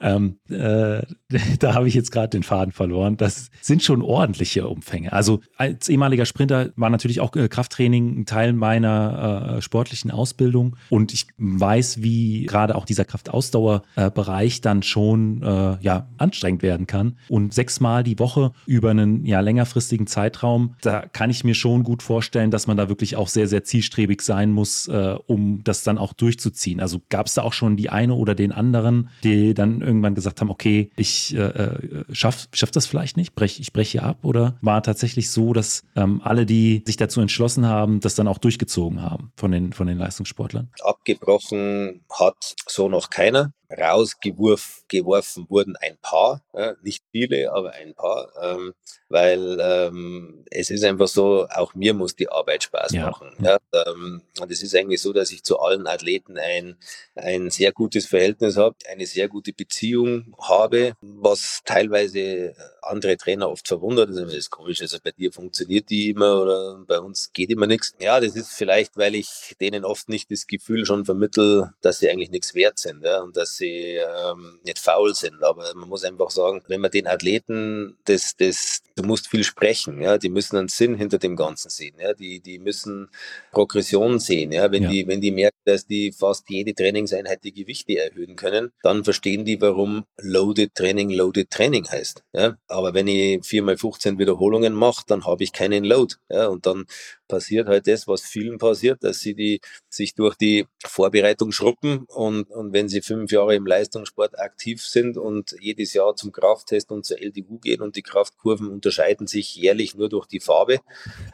S1: Ähm, äh, da habe ich jetzt gerade den Faden verloren. Das sind schon ordentliche Umfänge. Also als ehemaliger Sprinter war natürlich auch äh, Krafttraining ein Teil meiner äh, sportlichen Ausbildung und ich weiß, wie gerade auch dieser Kraftausdauerbereich dann schon äh, ja anstrengend werden kann. Und sechsmal die Woche über einen ja längerfristigen Zeitraum, da kann ich mir schon gut vorstellen, dass man da wirklich auch sehr sehr zielstrebig sein muss, äh, um das dann auch durchzuziehen. Also gab es da auch schon die eine oder den anderen, die dann irgendwann gesagt haben, okay, ich äh, äh, schaff, schaff das vielleicht nicht, brech, ich breche ab? Oder war tatsächlich so, dass ähm, alle, die sich dazu entschlossen haben, das dann auch durchgezogen haben von den, von den Leistungssportlern?
S2: Abgebrochen hat so noch keiner rausgeworfen wurden ein paar, ja, nicht viele, aber ein paar, ähm, weil ähm, es ist einfach so, auch mir muss die Arbeit Spaß ja. machen. Ja, ähm, und es ist eigentlich so, dass ich zu allen Athleten ein, ein sehr gutes Verhältnis habe, eine sehr gute Beziehung habe, was teilweise andere Trainer oft verwundert. Also, das ist komisch, also bei dir funktioniert die immer oder bei uns geht immer nichts. Ja, das ist vielleicht, weil ich denen oft nicht das Gefühl schon vermittel, dass sie eigentlich nichts wert sind ja, und dass sie ähm, nicht faul sind. Aber man muss einfach sagen, wenn man den Athleten, das, das, du musst viel sprechen, ja, die müssen einen Sinn hinter dem Ganzen sehen, ja, die, die müssen Progression sehen, ja, wenn ja. die, wenn die merken, dass die fast jede Trainingseinheit die Gewichte erhöhen können, dann verstehen die, warum Loaded Training Loaded Training heißt, ja. Aber wenn ich viermal 15 Wiederholungen mache, dann habe ich keinen Load, ja, und dann passiert halt das, was vielen passiert, dass sie die, sich durch die Vorbereitung schruppen und, und wenn sie fünf Jahre im Leistungssport aktiv sind und jedes Jahr zum Krafttest und zur LDU gehen und die Kraftkurven unterscheiden sich jährlich nur durch die Farbe,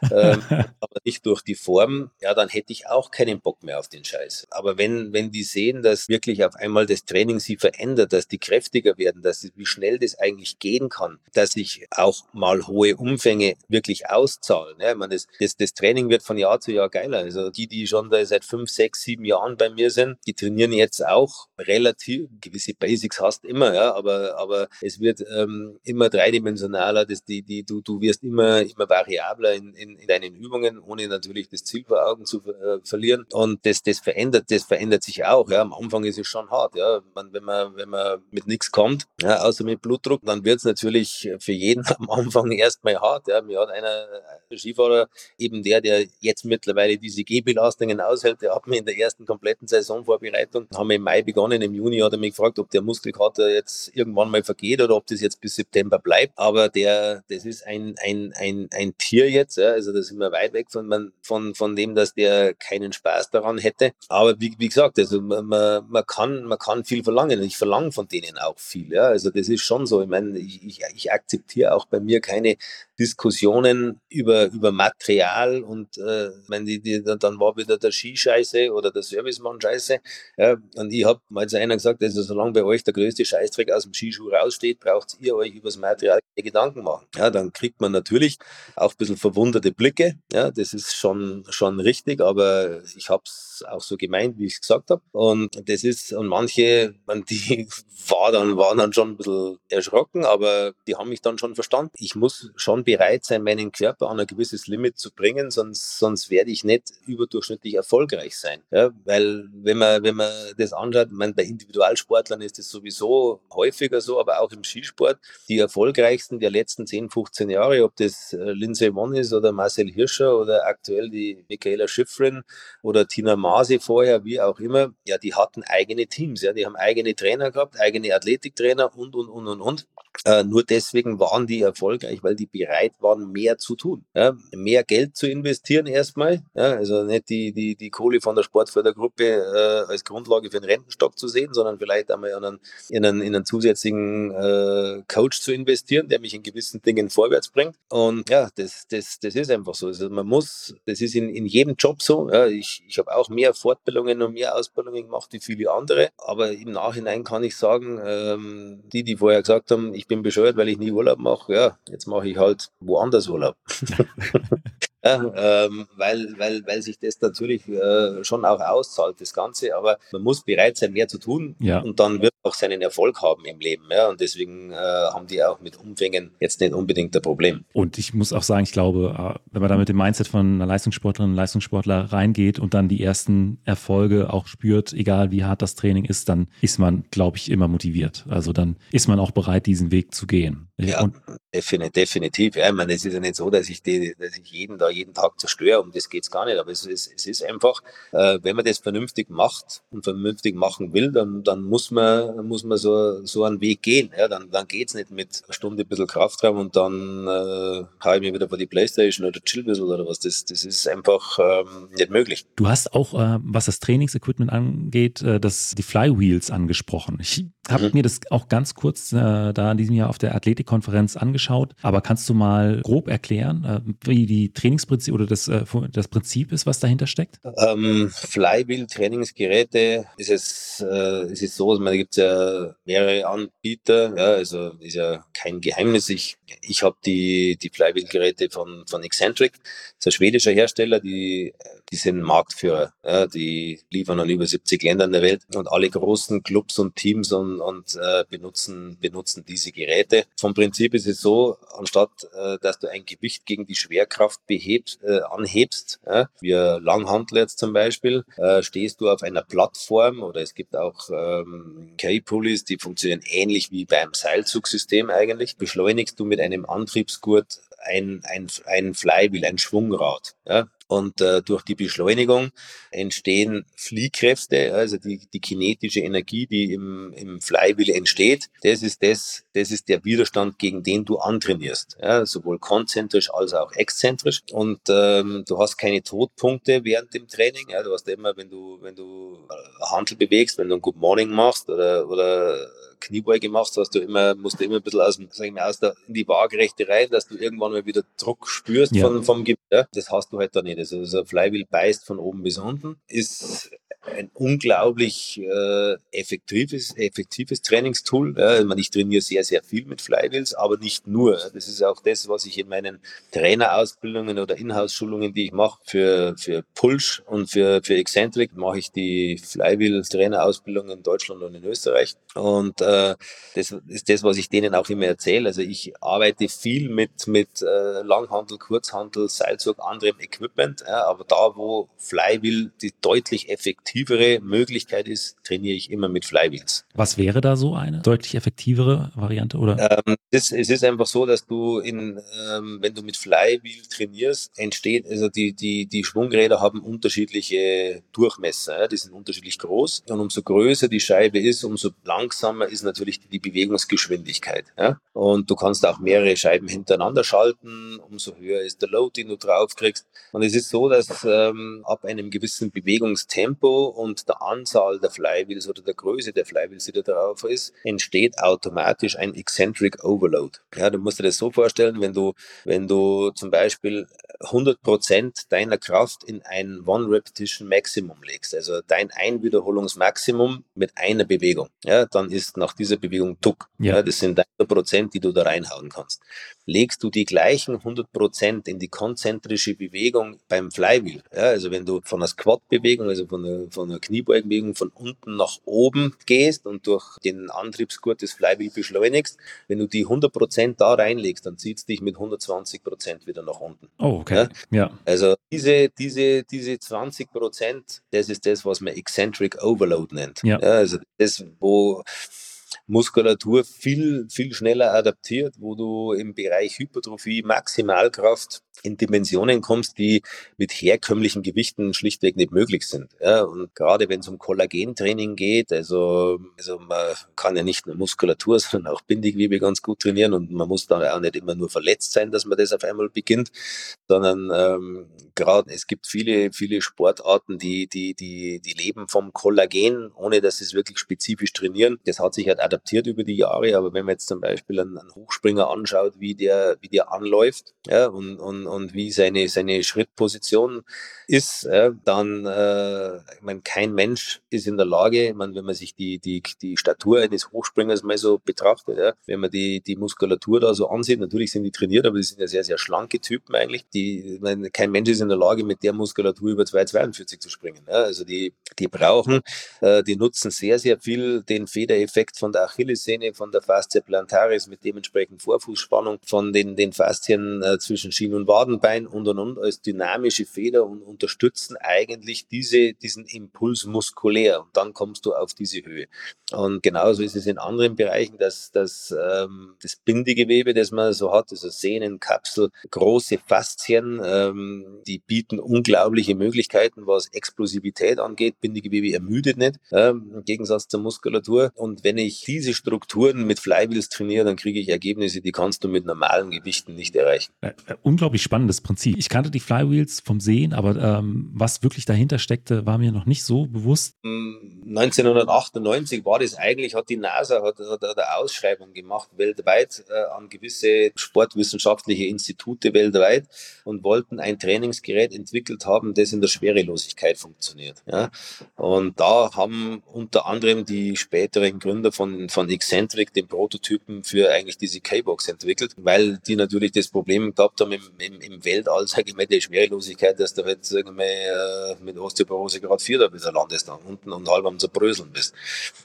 S2: ähm, aber nicht durch die Form, ja, dann hätte ich auch keinen Bock mehr auf den Scheiß. Aber wenn, wenn die sehen, dass wirklich auf einmal das Training sie verändert, dass die kräftiger werden, dass wie schnell das eigentlich gehen kann, dass sich auch mal hohe Umfänge wirklich auszahlen. Ja, ich meine, das, das, das Training wird von Jahr zu Jahr geiler. Also die, die schon da seit fünf, sechs, sieben Jahren bei mir sind, die trainieren jetzt auch relativ, gewisse Basics hast immer, ja, aber, aber es wird ähm, immer dreidimensionaler, das, die, die, du, du wirst immer, immer variabler in, in, in deinen Übungen, ohne natürlich das Ziel vor Augen zu äh, verlieren. Und das, das verändert, das verändert sich auch. Ja. Am Anfang ist es schon hart, ja. Wenn man, wenn man mit nichts kommt, ja, außer mit Blutdruck, dann wird es natürlich für jeden am Anfang erstmal hart. Ja. Mir hat einer, ein Skifahrer, eben der, der, jetzt mittlerweile diese G-Belastungen aushält, der hat mir in der ersten kompletten Saisonvorbereitung, haben wir im Mai begonnen, im Juni hat er mich gefragt, ob der Muskelkater jetzt irgendwann mal vergeht oder ob das jetzt bis September bleibt. Aber der, das ist ein, ein, ein, ein Tier jetzt, ja, also da sind wir weit weg von, von, von dem, dass der keinen Spaß daran hätte. Aber wie, wie gesagt, also man, man, kann, man kann viel verlangen. Ich verlange von denen auch viel. Ja. Also das ist schon so. Ich meine, ich, ich, akzeptiere auch bei mir keine Diskussionen über, über Material und äh, wenn die, die, dann war wieder der Ski scheiße oder der Servicemann scheiße. Ja, und ich habe mal zu einer gesagt, also solange bei euch der größte Scheißdreck aus dem Skischuh raussteht, braucht ihr euch über das Material keine Gedanken machen. Ja, dann kriegt man natürlich auch ein bisschen verwunderte Blicke. Ja, das ist schon, schon richtig, aber ich habe es auch so gemeint, wie ich es gesagt habe. Und das ist, und manche, man, die war dann, waren dann schon ein bisschen erschrocken, aber die haben mich dann schon verstanden. Ich muss schon bereit sein, meinen Körper an ein gewisses Limit zu bringen, sonst, sonst werde ich nicht überdurchschnittlich erfolgreich sein. Ja, weil wenn man, wenn man das anschaut, meine, bei Individualsportlern ist das sowieso häufiger so, aber auch im Skisport, die erfolgreichsten der letzten 10, 15 Jahre, ob das äh, Lindsay Vonn ist oder Marcel Hirscher oder aktuell die Michaela Schiffrin oder Tina Masi vorher, wie auch immer, ja, die hatten eigene Teams, ja, die haben eigene Trainer gehabt, eigene Athletiktrainer und, und, und, und, und. Äh, nur deswegen waren die erfolgreich, weil die bereit waren, mehr zu tun. Ja, mehr Geld zu investieren erstmal. Ja, also nicht die, die, die Kohle von der Sportfördergruppe äh, als Grundlage für den Rentenstock zu sehen, sondern vielleicht einmal in einen, in einen, in einen zusätzlichen äh, Coach zu investieren, der mich in gewissen Dingen vorwärts bringt. Und ja, das, das, das ist einfach so. Also man muss, das ist in, in jedem Job so. Ja, ich ich habe auch mehr Fortbildungen und mehr Ausbildungen gemacht wie viele andere. Aber im Nachhinein kann ich sagen, ähm, die, die vorher gesagt haben, ich ich bin bescheuert, weil ich nie Urlaub mache. Ja, jetzt mache ich halt woanders Urlaub. Ja, ähm, weil, weil, weil sich das natürlich äh, schon auch auszahlt, das Ganze. Aber man muss bereit sein, mehr zu tun ja. und dann wird auch seinen Erfolg haben im Leben. Ja? Und deswegen äh, haben die auch mit Umfängen jetzt nicht unbedingt ein Problem.
S1: Und ich muss auch sagen, ich glaube, äh, wenn man da mit dem Mindset von einer Leistungssportlerin und Leistungssportler reingeht und dann die ersten Erfolge auch spürt, egal wie hart das Training ist, dann ist man, glaube ich, immer motiviert. Also dann ist man auch bereit, diesen Weg zu gehen.
S2: Ja, und definitiv. Ja, ich meine, es ist ja nicht so, dass ich, die, dass ich jeden da jeden Tag zerstöre, um das geht es gar nicht. Aber es ist, es ist einfach, äh, wenn man das vernünftig macht und vernünftig machen will, dann, dann muss man, muss man so, so einen Weg gehen. Ja, dann dann es nicht mit einer Stunde ein bisschen Kraftraum und dann äh, haue ich mir wieder vor die Playstation oder chill ein bisschen oder was. Das, das ist einfach ähm, nicht möglich.
S1: Du hast auch, äh, was das Trainingsequipment angeht, äh, das, die Flywheels angesprochen. Ich habe mhm. mir das auch ganz kurz äh, da in diesem Jahr auf der Athletikkonferenz angeschaut. Aber kannst du mal grob erklären, äh, wie die Trainingsprinzip oder das, äh, das Prinzip ist, was dahinter steckt?
S2: Ähm, Flywheel-Trainingsgeräte ist es, äh, ist es so, da gibt es ja mehrere Anbieter. Ja, also ist ja kein Geheimnis. Ich, ich habe die, die Flywheel-Geräte von, von Eccentric. Das ist ein schwedischer Hersteller, die, die sind Marktführer. Ja, die liefern an über 70 Ländern der Welt und alle großen Clubs und Teams und und, äh, benutzen, benutzen diese Geräte. Vom Prinzip ist es so, anstatt äh, dass du ein Gewicht gegen die Schwerkraft behebst, äh, anhebst, ja, wie Langhandel jetzt zum Beispiel, äh, stehst du auf einer Plattform oder es gibt auch ähm, K-Pulleys, die funktionieren ähnlich wie beim Seilzugsystem eigentlich. Beschleunigst du mit einem Antriebsgurt ein, ein, ein Flywheel, ein Schwungrad. Ja? Und äh, durch die Beschleunigung entstehen Fliehkräfte, also die, die kinetische Energie, die im, im Flywheel entsteht. Das ist das, das ist der Widerstand, gegen den du antrainierst. Ja, sowohl konzentrisch als auch exzentrisch. Und ähm, du hast keine Todpunkte während dem Training. Ja, du hast immer, wenn du, wenn du Handel bewegst, wenn du ein Good Morning machst oder, oder Kniebeuge machst, hast du immer, musst du immer ein bisschen aus, dem, sag ich mal, aus der, in die Waagerechte rein, dass du irgendwann mal wieder Druck spürst ja. von, vom Gewicht. Das hast du halt da nicht. Also, so ein Flywheel beißt von oben bis unten, ist ein unglaublich äh, effektives, effektives Trainingstool. Ja, ich, meine, ich trainiere sehr, sehr viel mit Flywheels, aber nicht nur. Das ist auch das, was ich in meinen Trainerausbildungen oder Inhouse-Schulungen, die ich mache, für, für Pulsch und für, für Eccentric, mache ich die Flywheel-Trainerausbildung in Deutschland und in Österreich. Und äh, das ist das, was ich denen auch immer erzähle. Also ich arbeite viel mit, mit äh, Langhandel, Kurzhandel, Seilzug, anderem Equipment, ja, aber da, wo Flywheel die deutlich effektiver effektivere Möglichkeit ist, trainiere ich immer mit Flywheels.
S1: Was wäre da so eine deutlich effektivere Variante? Oder?
S2: Ähm, das, es ist einfach so, dass du in, ähm, wenn du mit Flywheel trainierst, entsteht, also die, die, die Schwungräder haben unterschiedliche Durchmesser, ja, die sind unterschiedlich groß. Und umso größer die Scheibe ist, umso langsamer ist natürlich die Bewegungsgeschwindigkeit. Ja? Und du kannst auch mehrere Scheiben hintereinander schalten, umso höher ist der Load, den du draufkriegst. Und es ist so, dass ähm, ab einem gewissen Bewegungstempo Und der Anzahl der Flywheels oder der Größe der Flywheels, die da drauf ist, entsteht automatisch ein Eccentric Overload. Ja, du musst dir das so vorstellen, wenn du, wenn du zum Beispiel 100 Prozent deiner Kraft in ein One Repetition Maximum legst, also dein Einwiederholungsmaximum mit einer Bewegung, ja, dann ist nach dieser Bewegung Tuck. Ja. ja das sind 100 Prozent, die du da reinhauen kannst. Legst du die gleichen 100 Prozent in die konzentrische Bewegung beim Flywheel, ja, also wenn du von einer Squat-Bewegung, also von einer, von einer Kniebeugenbewegung von unten nach oben gehst und durch den Antriebsgurt des Flywheel beschleunigst, wenn du die 100 Prozent da reinlegst, dann zieht es dich mit 120 Prozent wieder nach unten.
S1: Oh, okay. Ja? ja.
S2: Also diese, diese, diese 20 Prozent, das ist das, was man Eccentric Overload nennt. Ja. ja also das, wo Muskulatur viel, viel schneller adaptiert, wo du im Bereich Hypertrophie, Maximalkraft in Dimensionen kommst, die mit herkömmlichen Gewichten schlichtweg nicht möglich sind. Ja, und gerade wenn es um Kollagentraining geht, also, also man kann ja nicht nur Muskulatur, sondern auch Bindegewebe ganz gut trainieren und man muss dann auch nicht immer nur verletzt sein, dass man das auf einmal beginnt, sondern ähm, gerade es gibt viele, viele Sportarten, die, die, die, die leben vom Kollagen, ohne dass sie es wirklich spezifisch trainieren. Das hat sich halt adaptiert über die Jahre, aber wenn man jetzt zum Beispiel einen, einen Hochspringer anschaut, wie der, wie der anläuft, ja, und, und, und wie seine, seine Schrittposition ist, ja, dann, äh, ich meine, kein Mensch ist in der Lage, ich meine, wenn man sich die, die, die Statur eines Hochspringers mal so betrachtet, ja, wenn man die, die Muskulatur da so ansieht, natürlich sind die trainiert, aber die sind ja sehr, sehr schlanke Typen eigentlich. Die, meine, kein Mensch ist in der Lage, mit der Muskulatur über 2,42 zu springen. Ja. Also die, die brauchen, äh, die nutzen sehr, sehr viel den Federeffekt von der Achillessehne, von der Fascia plantaris mit dementsprechend Vorfußspannung, von den, den Faszien äh, zwischen Schien und Wadenbein und und und als dynamische Feder und unterstützen eigentlich diese, diesen Impuls muskulär und dann kommst du auf diese Höhe. Und genauso ist es in anderen Bereichen, dass, dass ähm, das Bindegewebe, das man so hat, also Sehnen, Kapsel, große Faszien, ähm, die bieten unglaubliche Möglichkeiten, was Explosivität angeht. Bindegewebe ermüdet nicht, ähm, im Gegensatz zur Muskulatur. Und wenn ich diese Strukturen mit Flywheels trainiere, dann kriege ich Ergebnisse, die kannst du mit normalen Gewichten nicht erreichen.
S1: Äh, äh, unglaublich spannendes Prinzip. Ich kannte die Flywheels vom Sehen, aber ähm, was wirklich dahinter steckte, war mir noch nicht so bewusst.
S2: 1998 hm, war das eigentlich, hat die NASA hat, hat eine Ausschreibung gemacht weltweit äh, an gewisse sportwissenschaftliche Institute weltweit und wollten ein Trainingsgerät entwickelt haben, das in der Schwerelosigkeit funktioniert. Ja? Und da haben unter anderem die späteren Gründer von, von Eccentric den Prototypen für eigentlich diese K-Box entwickelt, weil die natürlich das Problem gehabt haben im, im, im Weltall, sage ich mal, die Schwerelosigkeit, dass du halt sag ich mal, äh, mit Osteoporose gerade Vierter bis landest da unten und halb am Zerbröseln bist.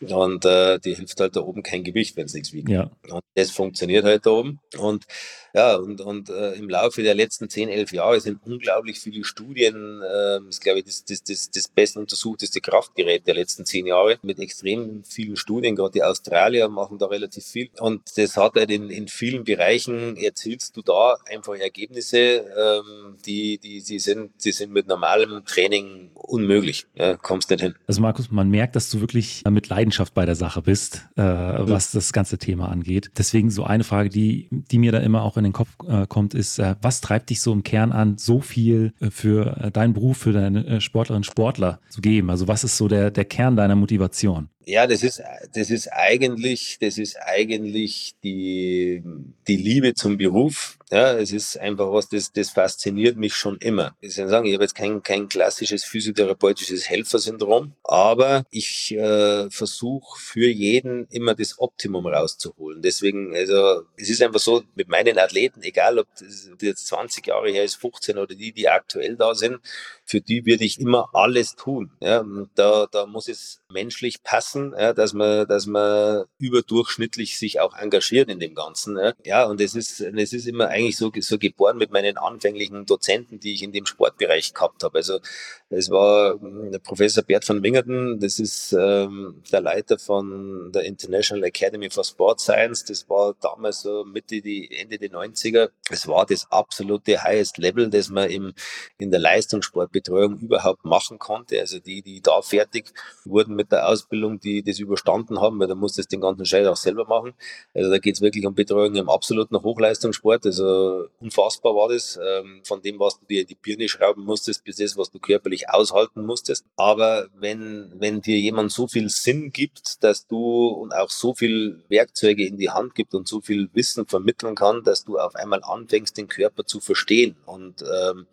S2: Und äh, die hilft halt da oben kein Gewicht, wenn es nichts wiegt. Ja. Und das funktioniert halt da oben. Und ja, und, und äh, im Laufe der letzten 10, 11 Jahre sind unglaublich viele Studien, äh, das glaube ich das, das, das, das best untersuchteste Kraftgerät der letzten 10 Jahre, mit extrem vielen Studien, gerade die Australier machen da relativ viel. Und das hat halt in, in vielen Bereichen, erzielst du da einfach Ergebnisse, ähm, die, die, die, sind, die sind mit normalem Training unmöglich. Ja, kommst nicht hin.
S1: Also Markus, man merkt, dass du wirklich mit Leidenschaft bei der Sache bist, äh, was das ganze Thema angeht. Deswegen so eine Frage, die, die mir da immer auch in den Kopf äh, kommt, ist, äh, was treibt dich so im Kern an, so viel äh, für äh, deinen Beruf, für deine äh, Sportlerinnen und Sportler zu geben? Also was ist so der, der Kern deiner Motivation?
S2: Ja, das ist, das ist eigentlich, das ist eigentlich die, die Liebe zum Beruf. Ja, es ist einfach was, das, das fasziniert mich schon immer. Ich kann sagen, ich habe jetzt kein, kein klassisches physiotherapeutisches Helfersyndrom, aber ich äh, versuche für jeden immer das Optimum rauszuholen. Deswegen, also es ist einfach so, mit meinen Athleten, egal ob das jetzt 20 Jahre her ist, 15 oder die, die aktuell da sind, für die würde ich immer alles tun. Ja, da, da muss es menschlich passen, ja, dass man, dass man überdurchschnittlich sich auch engagiert in dem Ganzen. Ja, ja und es ist, es ist immer eigentlich so, so geboren mit meinen anfänglichen Dozenten, die ich in dem Sportbereich gehabt habe. Also es war hm, der Professor Bert van Wingerden, das ist ähm, der Leiter von der International Academy for Sport Science. Das war damals so Mitte, die Ende der 90er. Es war das absolute highest Level, das man im, in der Leistungssport Betreuung überhaupt machen konnte. Also die, die da fertig wurden mit der Ausbildung, die das überstanden haben, weil da musst du den ganzen Scheiß auch selber machen. Also da geht es wirklich um Betreuung im absoluten Hochleistungssport. Also unfassbar war das, ähm, von dem, was du dir in die Birne schrauben musstest, bis das, was du körperlich aushalten musstest. Aber wenn, wenn dir jemand so viel Sinn gibt, dass du und auch so viel Werkzeuge in die Hand gibt und so viel Wissen vermitteln kann, dass du auf einmal anfängst, den Körper zu verstehen und ähm,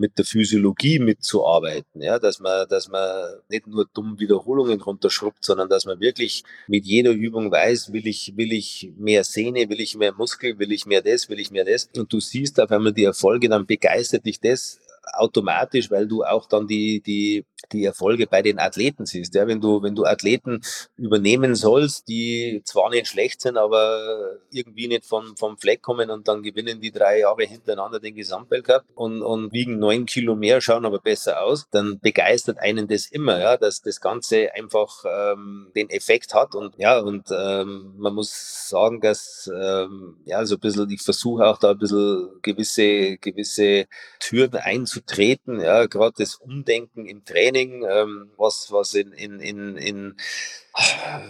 S2: mit der Physiologie mitzuarbeiten, ja, dass man, dass man nicht nur dumm Wiederholungen runterschrubbt, sondern dass man wirklich mit jeder Übung weiß, will ich, will ich mehr Sehne, will ich mehr Muskel, will ich mehr das, will ich mehr das. Und du siehst auf einmal die Erfolge, dann begeistert dich das automatisch, weil du auch dann die, die, die Erfolge bei den Athleten siehst. Ja, wenn du, wenn du Athleten übernehmen sollst, die zwar nicht schlecht sind, aber irgendwie nicht vom, vom Fleck kommen und dann gewinnen die drei Jahre hintereinander den Gesamtweltcup und, und wiegen neun Kilo mehr, schauen aber besser aus, dann begeistert einen das immer, ja, dass das Ganze einfach ähm, den Effekt hat und ja, und ähm, man muss sagen, dass ähm, ja, so ein bisschen, ich versuche auch da ein bisschen gewisse, gewisse Türen einzutreten, ja, gerade das Umdenken im Training, ähm, was, was in, in, in, in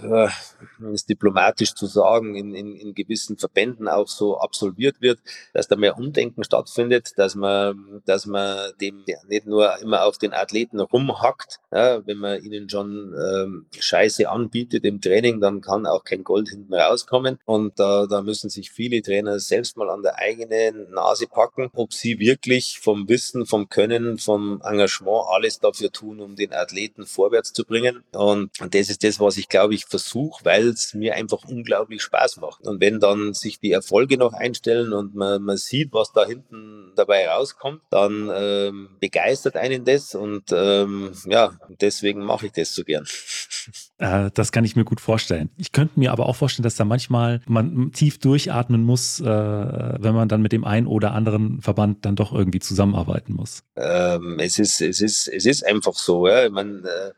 S2: äh, ist diplomatisch zu sagen, in, in, in gewissen Verbänden auch so absolviert wird, dass da mehr Umdenken stattfindet, dass man, dass man dem nicht nur immer auf den Athleten rumhackt, ja, wenn man ihnen schon ähm, Scheiße anbietet im Training, dann kann auch kein Gold hinten rauskommen. Und da, da müssen sich viele Trainer selbst mal an der eigenen Nase packen, ob sie wirklich vom Wissen, vom Können, vom Engagement alles dafür tun, um den Athleten vorwärts zu bringen. Und das ist das, was ich glaube ich versuche, weil es mir einfach unglaublich Spaß macht. Und wenn dann sich die Erfolge noch einstellen und man, man sieht, was da hinten dabei rauskommt, dann ähm, begeistert einen das und ähm, ja, deswegen mache ich das so gern.
S1: Äh, das kann ich mir gut vorstellen. Ich könnte mir aber auch vorstellen, dass da manchmal man tief durchatmen muss, äh, wenn man dann mit dem einen oder anderen Verband dann doch irgendwie zusammenarbeiten muss.
S2: Ähm, es ist, es ist, es ist einfach so. Ja. Ich meine, äh,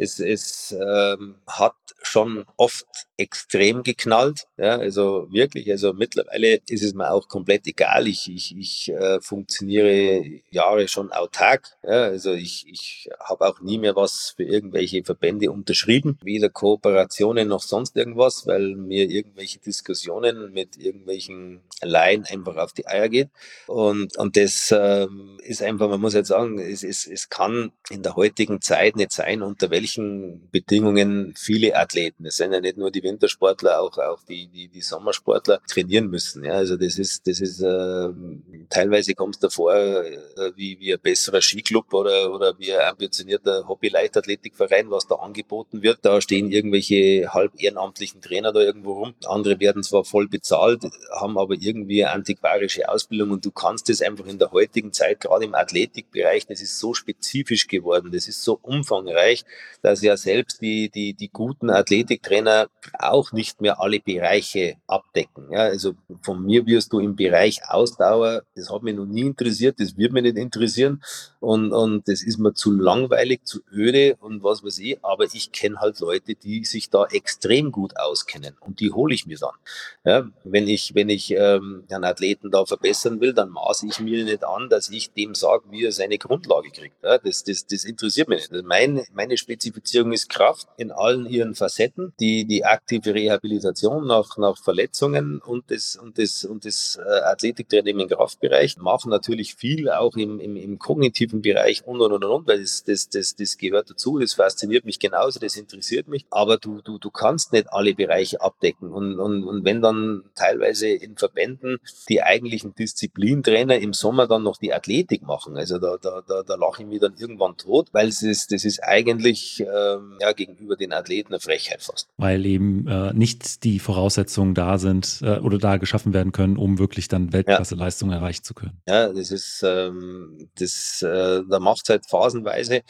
S2: es, es ähm, hat schon oft extrem geknallt. Ja, also wirklich, also mittlerweile ist es mir auch komplett egal. Ich, ich, ich äh, funktioniere Jahre schon autark. Ja, also ich, ich habe auch nie mehr was für irgendwelche Verbände unterschrieben, weder Kooperationen noch sonst irgendwas, weil mir irgendwelche Diskussionen mit irgendwelchen Laien einfach auf die Eier geht. Und, und das ähm, ist einfach, man muss jetzt sagen, es, es, es kann in der heutigen Zeit nicht sein, unter welchen Bedingungen viele Athleten, es sind ja nicht nur die Wintersportler, auch, auch die, die, die Sommersportler trainieren müssen. Ja, also das ist, das ist, äh, teilweise kommt es davor äh, wie, wie ein besserer Skiclub oder, oder wie ein ambitionierter Hobby-Leichtathletikverein, was da angeboten wird. Da stehen irgendwelche halb ehrenamtlichen Trainer da irgendwo rum. Andere werden zwar voll bezahlt, haben aber irgendwie eine antiquarische Ausbildung und du kannst das einfach in der heutigen Zeit, gerade im Athletikbereich, das ist so spezifisch geworden, das ist so umfangreich, dass ja selbst die, die, die guten Athletiktrainer auch nicht mehr alle Bereiche abdecken. Ja, also von mir wirst du im Bereich Ausdauer, das hat mich noch nie interessiert, das wird mich nicht interessieren und, und das ist mir zu langweilig, zu öde und was weiß ich, aber ich kenne halt Leute, die sich da extrem gut auskennen und die hole ich mir dann. Ja, wenn ich, wenn ich ähm, einen Athleten da verbessern will, dann maße ich mir nicht an, dass ich dem sage, wie er seine Grundlage kriegt. Ja, das, das, das interessiert mich nicht. Also mein, meine Spezifizierung ist Kraft in allen ihren Facetten, die, die aktive Rehabilitation nach, nach Verletzungen und das, und das, und das äh, Athletiktraining im Kraftbereich. Machen natürlich viel auch im, im, im kognitiven Bereich und und und und, weil das, das, das, das gehört dazu, das fasziniert mich genauso, das interessiert mich, aber du, du, du kannst nicht alle Bereiche abdecken. Und, und, und wenn dann teilweise in Verbänden die eigentlichen Disziplintrainer im Sommer dann noch die Athletik machen, also da, da, da, da lache ich mich dann irgendwann tot, weil es ist, das ist eigentlich ähm, ja, gegenüber den Athleten eine Frechheit fast.
S1: Weil eben äh, nicht die Voraussetzungen da sind äh, oder da geschaffen werden können, um wirklich dann Weltklasseleistung ja. erreichen zu können.
S2: Ja, das ist, ähm, das, äh, da macht es halt phasenweise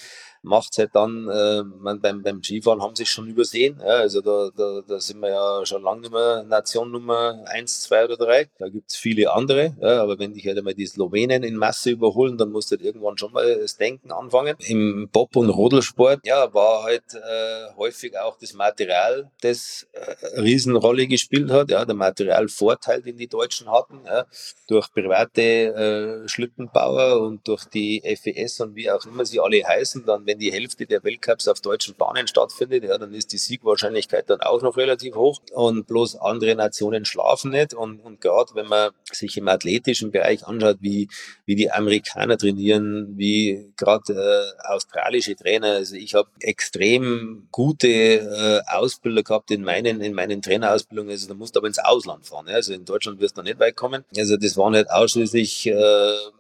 S2: macht es halt dann, äh, man, beim, beim Skifahren haben sie es schon übersehen. Ja, also da, da, da sind wir ja schon lange nicht mehr Nation Nummer 1, 2 oder 3. Da gibt es viele andere. Ja, aber wenn dich halt einmal die Slowenen in Masse überholen, dann musst du halt irgendwann schon mal das Denken anfangen. Im Bob- und Rodelsport, ja, war halt äh, häufig auch das Material, das äh, Riesenrolle gespielt hat. Ja, der Materialvorteil, den die Deutschen hatten, ja, durch private äh, Schlittenbauer und durch die FES und wie auch immer sie alle heißen, dann wenn wenn die Hälfte der Weltcups auf deutschen Bahnen stattfindet, ja, dann ist die Siegwahrscheinlichkeit dann auch noch relativ hoch. Und bloß andere Nationen schlafen nicht. Und, und gerade wenn man sich im athletischen Bereich anschaut, wie, wie die Amerikaner trainieren, wie gerade äh, australische Trainer, also ich habe extrem gute äh, Ausbilder gehabt in meinen, in meinen Trainerausbildungen. Also da musst du aber ins Ausland fahren. Ja. Also in Deutschland wirst du nicht weit kommen. Also das waren nicht ausschließlich, äh,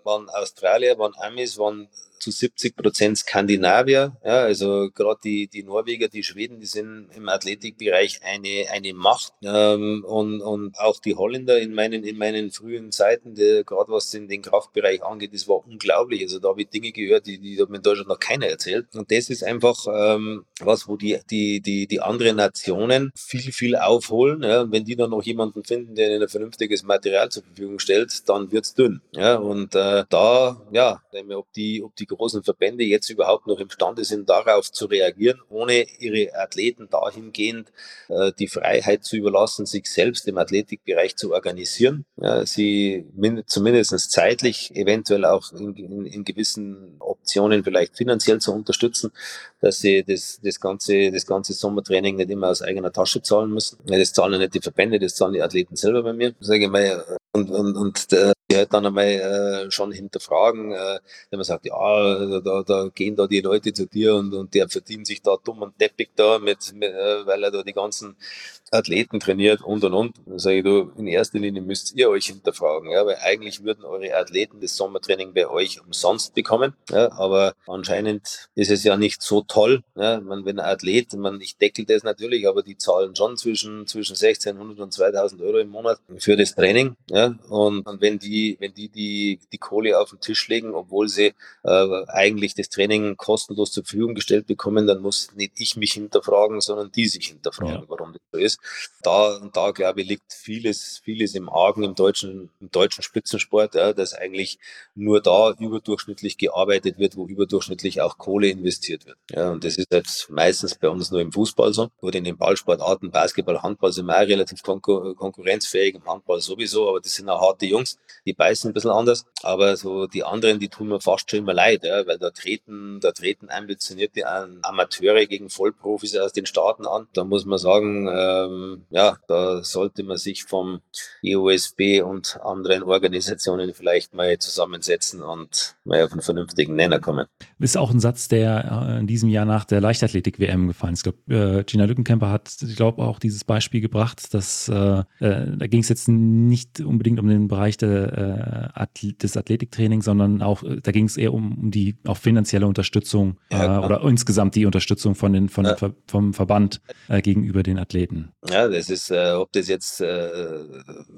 S2: waren Australier, waren Amis, waren zu 70 Prozent Skandinavier. Ja, also gerade die, die Norweger, die Schweden, die sind im Athletikbereich eine, eine Macht. Ähm, und, und auch die Holländer in meinen, in meinen frühen Zeiten, gerade was in den Kraftbereich angeht, das war unglaublich. Also da habe ich Dinge gehört, die, die hat mir in Deutschland noch keiner erzählt. Und das ist einfach ähm, was, wo die, die, die, die anderen Nationen viel, viel aufholen. Ja, und wenn die dann noch jemanden finden, der ihnen ein vernünftiges Material zur Verfügung stellt, dann wird's dünn. Ja, und äh, da, ja, ob die, ob die großen Verbände jetzt überhaupt noch imstande sind, darauf zu reagieren, ohne ihre Athleten dahingehend äh, die Freiheit zu überlassen, sich selbst im Athletikbereich zu organisieren. Ja, sie zumindest zeitlich, eventuell auch in, in, in, gewissen Optionen vielleicht finanziell zu unterstützen, dass sie das, das, ganze, das ganze Sommertraining nicht immer aus eigener Tasche zahlen müssen. Ja, das zahlen nicht die Verbände, das zahlen die Athleten selber bei mir. Sage ich mal, und, und, und äh, die halt dann einmal äh, schon hinterfragen, äh, wenn man sagt, ja, da, da gehen da die Leute zu dir und, und der verdient sich da dumm und Teppich da, mit, mit äh, weil er da die ganzen Athleten trainiert und und und. Dann sage ich, du, in erster Linie müsst ihr euch hinterfragen, ja, weil eigentlich würden eure Athleten das Sommertraining bei euch umsonst bekommen, ja, aber anscheinend ist es ja nicht so toll, ja, man, wenn ein Athlet, man, ich deckel das natürlich, aber die zahlen schon zwischen, zwischen 1600 und 2000 Euro im Monat für das Training, ja, und, und wenn die, wenn die, die die Kohle auf den Tisch legen, obwohl sie äh, eigentlich das Training kostenlos zur Verfügung gestellt bekommen, dann muss nicht ich mich hinterfragen, sondern die sich hinterfragen, ja. warum das so ist. Da, da glaube ich, liegt vieles, vieles im Argen im deutschen, im deutschen Spitzensport, ja, dass eigentlich nur da überdurchschnittlich gearbeitet wird, wo überdurchschnittlich auch Kohle investiert wird. Ja, und das ist jetzt meistens bei uns nur im Fußball so. Oder in den Ballsportarten, Basketball, Handball sind wir auch relativ konkur konkurrenzfähig, im Handball sowieso, aber das sind auch harte Jungs, die beißen ein bisschen anders. Aber so die anderen, die tun mir fast schon immer leid, ja, weil da treten, da treten ambitionierte Amateure gegen Vollprofis aus den Staaten an. Da muss man sagen, ähm, ja, da sollte man sich vom EOSB und anderen Organisationen vielleicht mal zusammensetzen und mal auf einen vernünftigen Nenner kommen.
S1: Ist auch ein Satz, der äh, in diesem Jahr nach der Leichtathletik-WM gefallen ist. Ich glaube, äh, Gina Lückenkämper hat, ich glaube, auch dieses Beispiel gebracht, dass äh, äh da ging es jetzt nicht unbedingt um den Bereich der, äh, des Athletiktrainings, sondern auch, äh, da ging es eher um, um die auch finanzielle Unterstützung ja, oder insgesamt die Unterstützung von den, von ja. vom Verband gegenüber den Athleten.
S2: Ja, das ist, ob das jetzt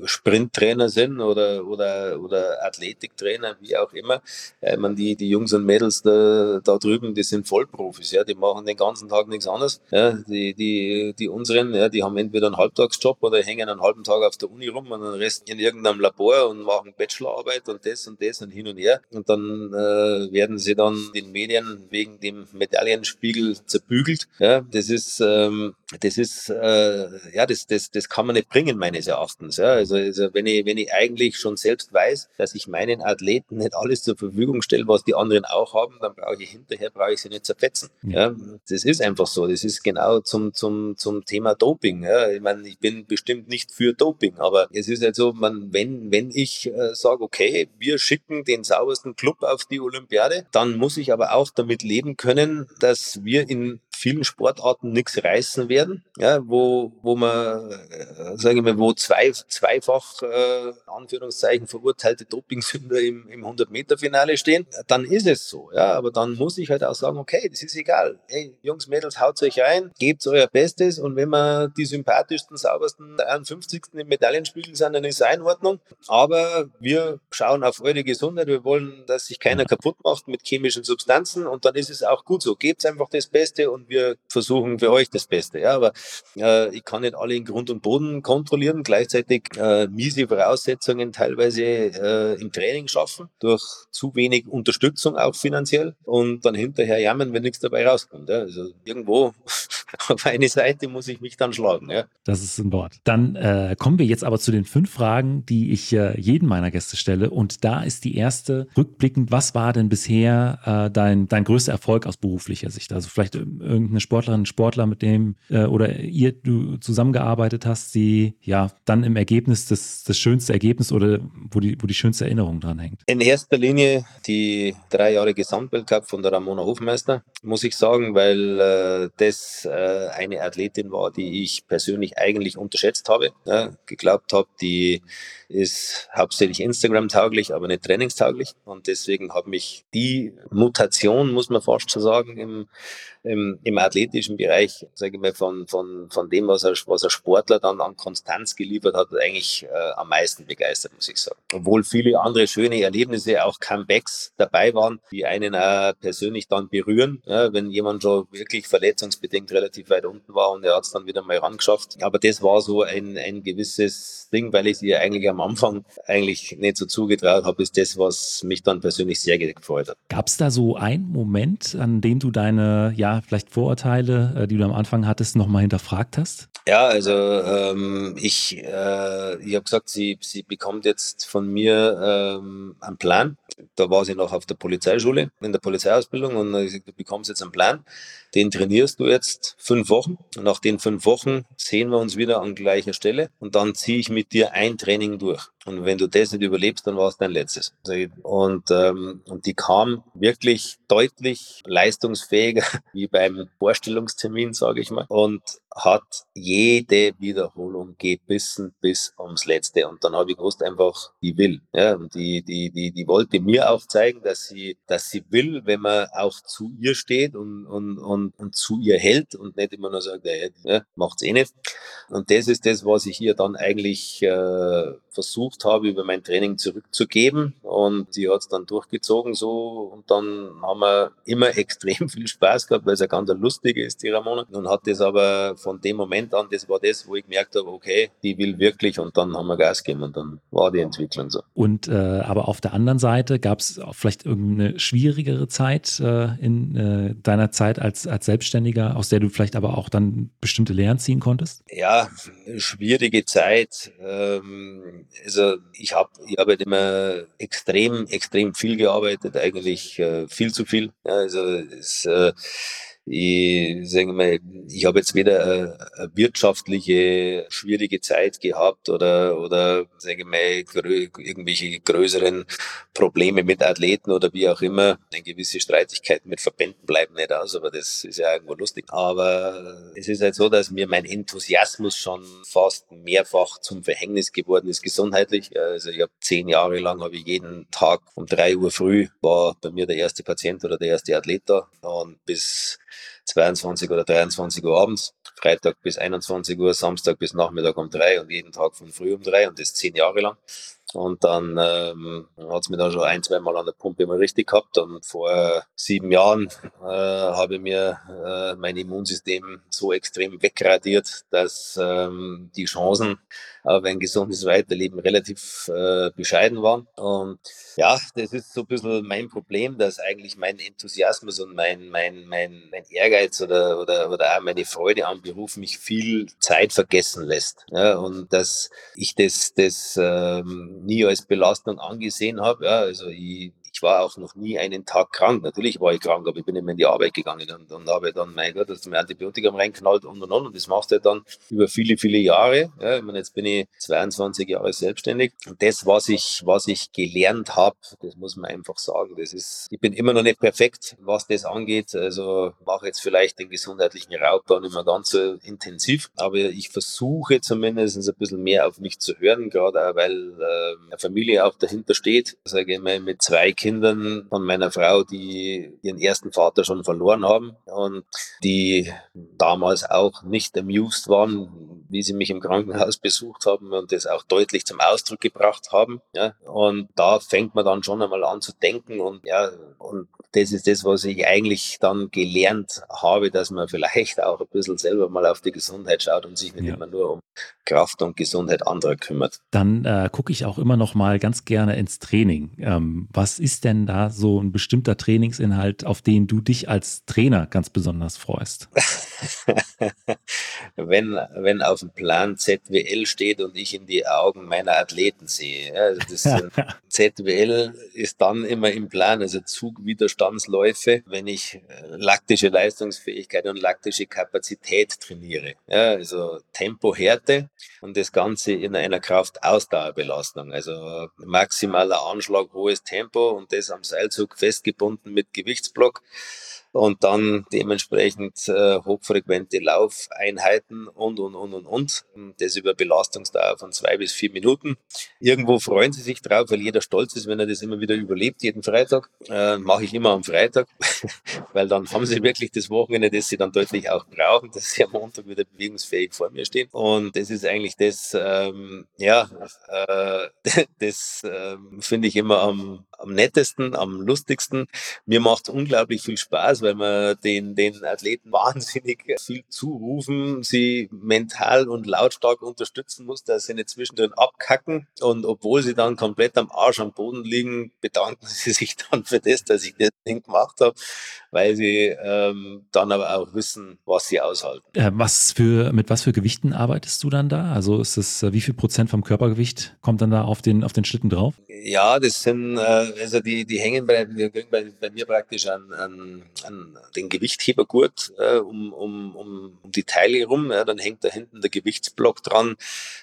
S2: Sprinttrainer sind oder, oder, oder Athletiktrainer, wie auch immer. Ich meine, die, die Jungs und Mädels da, da drüben, die sind Vollprofis, ja, die machen den ganzen Tag nichts anderes. Ja, die, die, die unseren, ja, die haben entweder einen Halbtagsjob oder hängen einen halben Tag auf der Uni rum und den Rest in irgendeinem Labor und machen Bachelorarbeit und das und das und hin und her. Und dann äh, werden sie dann den Medien wegen dem Medaillenspiegel zerbügelt. Ja, das ist, ähm, das ist, äh, ja, das, das, das kann man nicht bringen, meines Erachtens. Ja, also, also wenn ich, wenn ich eigentlich schon selbst weiß, dass ich meinen Athleten nicht alles zur Verfügung stelle, was die anderen auch haben, dann brauche ich hinterher, brauche ich sie nicht zerfetzen. Ja, das ist einfach so. Das ist genau zum, zum, zum Thema Doping. Ja, ich meine, ich bin bestimmt nicht für Doping, aber es ist halt so, man, wenn, wenn ich äh, sage, okay, wir schicken den saubersten Club auf die Olympiade, dann muss ich aber auch damit leben können, dass wir in vielen Sportarten nichts reißen werden, ja, wo, wo man, äh, sage ich mal, wo zwei, zweifach, äh, Anführungszeichen, verurteilte Dopingsünder im, im 100-Meter-Finale stehen, dann ist es so, ja, aber dann muss ich halt auch sagen, okay, das ist egal. Hey, Jungs, Mädels, haut euch rein, gebt euer Bestes und wenn wir die sympathischsten, saubersten 51. im Medaillenspiegel sind, dann ist es in Ordnung, aber wir schauen auf eure Gesundheit, wir wollen, dass sich keiner kaputt macht mit chemischen Substanzen und dann ist es auch gut so. Gebt einfach das Beste und wir versuchen für euch das Beste. Ja, aber äh, ich kann nicht alle in Grund und Boden kontrollieren, gleichzeitig äh, miese Voraussetzungen teilweise äh, im Training schaffen, durch zu wenig Unterstützung auch finanziell und dann hinterher jammern, wenn nichts dabei rauskommt. Ja. Also irgendwo auf eine Seite muss ich mich dann schlagen. Ja.
S1: Das ist ein Wort. Dann äh, kommen wir jetzt aber zu den fünf Fragen, die ich äh, jedem meiner Gäste stelle. Und da ist die erste rückblickend, was war denn bisher äh, dein, dein größter Erfolg aus beruflicher Sicht? Also vielleicht irgendeine Sportlerin, Sportler, mit dem äh, oder ihr du zusammengearbeitet hast, die ja dann im Ergebnis das, das schönste Ergebnis oder wo die, wo die schönste Erinnerung dran hängt?
S2: In erster Linie die drei Jahre Gesamtweltcup von der Ramona Hofmeister, muss ich sagen, weil äh, das äh, eine Athletin war, die ich persönlich eigentlich unterschätzt habe, ja, geglaubt habe, die ist hauptsächlich Instagram-tauglich, aber nicht trainingstauglich. Und deswegen hat mich die Mutation, muss man fast schon sagen, im, im, im athletischen Bereich, sage ich mal, von, von, von dem, was er, was er Sportler dann an Konstanz geliefert hat, eigentlich äh, am meisten begeistert, muss ich sagen. Obwohl viele andere schöne Erlebnisse, auch Comebacks dabei waren, die einen auch persönlich dann berühren, ja, wenn jemand schon wirklich verletzungsbedingt relativ weit unten war und er hat es dann wieder mal rangeschafft. Aber das war so ein, ein gewisses Ding, weil ich sie eigentlich am am Anfang eigentlich nicht so zugetraut habe, ist das, was mich dann persönlich sehr gefreut hat.
S1: Gab es da so einen Moment, an dem du deine, ja, vielleicht Vorurteile, äh, die du am Anfang hattest, nochmal hinterfragt hast?
S2: Ja, also ähm, ich, äh, ich habe gesagt, sie, sie bekommt jetzt von mir ähm, einen Plan. Da war sie noch auf der Polizeischule, in der Polizeiausbildung und ich gesagt, du bekommst jetzt einen Plan. Den trainierst du jetzt fünf Wochen. Und nach den fünf Wochen sehen wir uns wieder an gleicher Stelle und dann ziehe ich mit dir ein Training durch. Und wenn du das nicht überlebst, dann war es dein letztes. Und, ähm, und die kam wirklich deutlich leistungsfähiger wie beim Vorstellungstermin, sage ich mal. Und hat jede Wiederholung gebissen bis ums Letzte. Und dann habe ich gewusst einfach, die will. Ja, und die, die, die, die wollte mir auch zeigen, dass sie, dass sie will, wenn man auch zu ihr steht und, und, und, und zu ihr hält und nicht immer nur sagt, ja, macht's eh nicht. Und das ist das, was ich hier dann eigentlich äh, versucht habe, über mein Training zurückzugeben. Und die hat es dann durchgezogen so. Und dann haben wir immer extrem viel Spaß gehabt, weil es ja ganz lustige ist, die Ramona. Und hat das aber von dem Moment an, das war das, wo ich gemerkt habe, okay, die will wirklich und dann haben wir Gas gegeben und dann war die Entwicklung so.
S1: Und äh, aber auf der anderen Seite gab es vielleicht irgendeine schwierigere Zeit äh, in äh, deiner Zeit als, als Selbstständiger, aus der du vielleicht aber auch dann bestimmte Lehren ziehen konntest?
S2: Ja, schwierige Zeit. Ähm, also ich habe ich hab halt immer extrem, extrem viel gearbeitet, eigentlich äh, viel zu viel. Ja, also es, äh, ich sage mal, ich habe jetzt weder eine, eine wirtschaftliche schwierige Zeit gehabt oder oder sage mal grö irgendwelche größeren Probleme mit Athleten oder wie auch immer. Eine gewisse Streitigkeiten mit Verbänden bleiben nicht aus, aber das ist ja irgendwo lustig. Aber es ist halt so, dass mir mein Enthusiasmus schon fast mehrfach zum Verhängnis geworden ist gesundheitlich. Also ich habe zehn Jahre lang habe ich jeden Tag um drei Uhr früh war bei mir der erste Patient oder der erste Athlet da und bis 22 oder 23 Uhr abends, Freitag bis 21 Uhr, Samstag bis Nachmittag um drei und jeden Tag von früh um drei und das zehn Jahre lang. Und dann ähm, hat es mir dann schon ein, zwei Mal an der Pumpe immer richtig gehabt. Und vor sieben Jahren äh, habe ich mir äh, mein Immunsystem so extrem wegradiert, dass ähm, die Chancen auf ein gesundes Weiterleben relativ äh, bescheiden waren. Und ja, das ist so ein bisschen mein Problem, dass eigentlich mein Enthusiasmus und mein, mein, mein, mein Ehrgeiz oder, oder, oder auch meine Freude am Beruf mich viel Zeit vergessen lässt. Ja, und dass ich das, das ähm, nie als Belastung angesehen habe. Ja, also ich, ich war auch noch nie einen Tag krank. Natürlich war ich krank, aber ich bin immer in die Arbeit gegangen und, und habe dann, mein Gott, das mir Antibiotikum reinknallt und und und. Und das machst du dann über viele, viele Jahre. Ja, ich meine, jetzt bin ich 22 Jahre selbstständig. Und das, was ich, was ich gelernt habe, das muss man einfach sagen. Das ist, ich bin immer noch nicht perfekt, was das angeht. Also mache jetzt vielleicht den gesundheitlichen Raubbau nicht mehr ganz so intensiv. Aber ich versuche zumindest ein bisschen mehr auf mich zu hören, gerade weil äh, eine Familie auch dahinter steht. Sage ich mal, mit zwei Kindern Kindern von meiner Frau, die ihren ersten Vater schon verloren haben und die damals auch nicht amused waren, wie sie mich im Krankenhaus besucht haben und das auch deutlich zum Ausdruck gebracht haben. Ja. Und da fängt man dann schon einmal an zu denken und ja, und das ist das, was ich eigentlich dann gelernt habe, dass man vielleicht auch ein bisschen selber mal auf die Gesundheit schaut und sich nicht ja. immer nur um Kraft und Gesundheit anderer kümmert.
S1: Dann äh, gucke ich auch immer noch mal ganz gerne ins Training. Ähm, was ist ist denn da so ein bestimmter Trainingsinhalt, auf den du dich als Trainer ganz besonders freust?
S2: wenn, wenn auf dem Plan ZWL steht und ich in die Augen meiner Athleten sehe. Also das sind, ZWL ist dann immer im Plan, also Zugwiderstandsläufe, wenn ich äh, laktische Leistungsfähigkeit und laktische Kapazität trainiere. Ja, also Tempohärte und das Ganze in einer Kraftausdauerbelastung. Also maximaler Anschlag, hohes Tempo und das am Seilzug festgebunden mit Gewichtsblock und dann dementsprechend äh, hochfrequente Laufeinheiten und, und, und, und, und. Das über Belastungsdauer von zwei bis vier Minuten. Irgendwo freuen sie sich drauf, weil jeder stolz ist, wenn er das immer wieder überlebt, jeden Freitag. Äh, Mache ich immer am Freitag, weil dann haben sie wirklich das Wochenende, das sie dann deutlich auch brauchen, dass sie am Montag wieder bewegungsfähig vor mir stehen. Und das ist eigentlich das, ähm, ja, äh, das äh, finde ich immer am, am nettesten, am lustigsten. Mir macht es unglaublich viel Spaß, weil wir den, den Athleten wahnsinnig viel zurufen, sie mental und lautstark unterstützen muss, dass sie nicht zwischendrin abkacken. Und obwohl sie dann komplett am Arsch am Boden liegen, bedanken sie sich dann für das, dass ich das Ding gemacht habe, weil sie ähm, dann aber auch wissen, was sie aushalten.
S1: Äh, was für, mit was für Gewichten arbeitest du dann da? Also ist das, äh, wie viel Prozent vom Körpergewicht kommt dann da auf den, auf den Schlitten drauf?
S2: Ja, das sind, äh, also die, die hängen bei, kriegen bei, bei mir praktisch an, an, an den Gewichthebergurt äh, um, um, um, um die Teile rum. Ja, dann hängt da hinten der Gewichtsblock dran.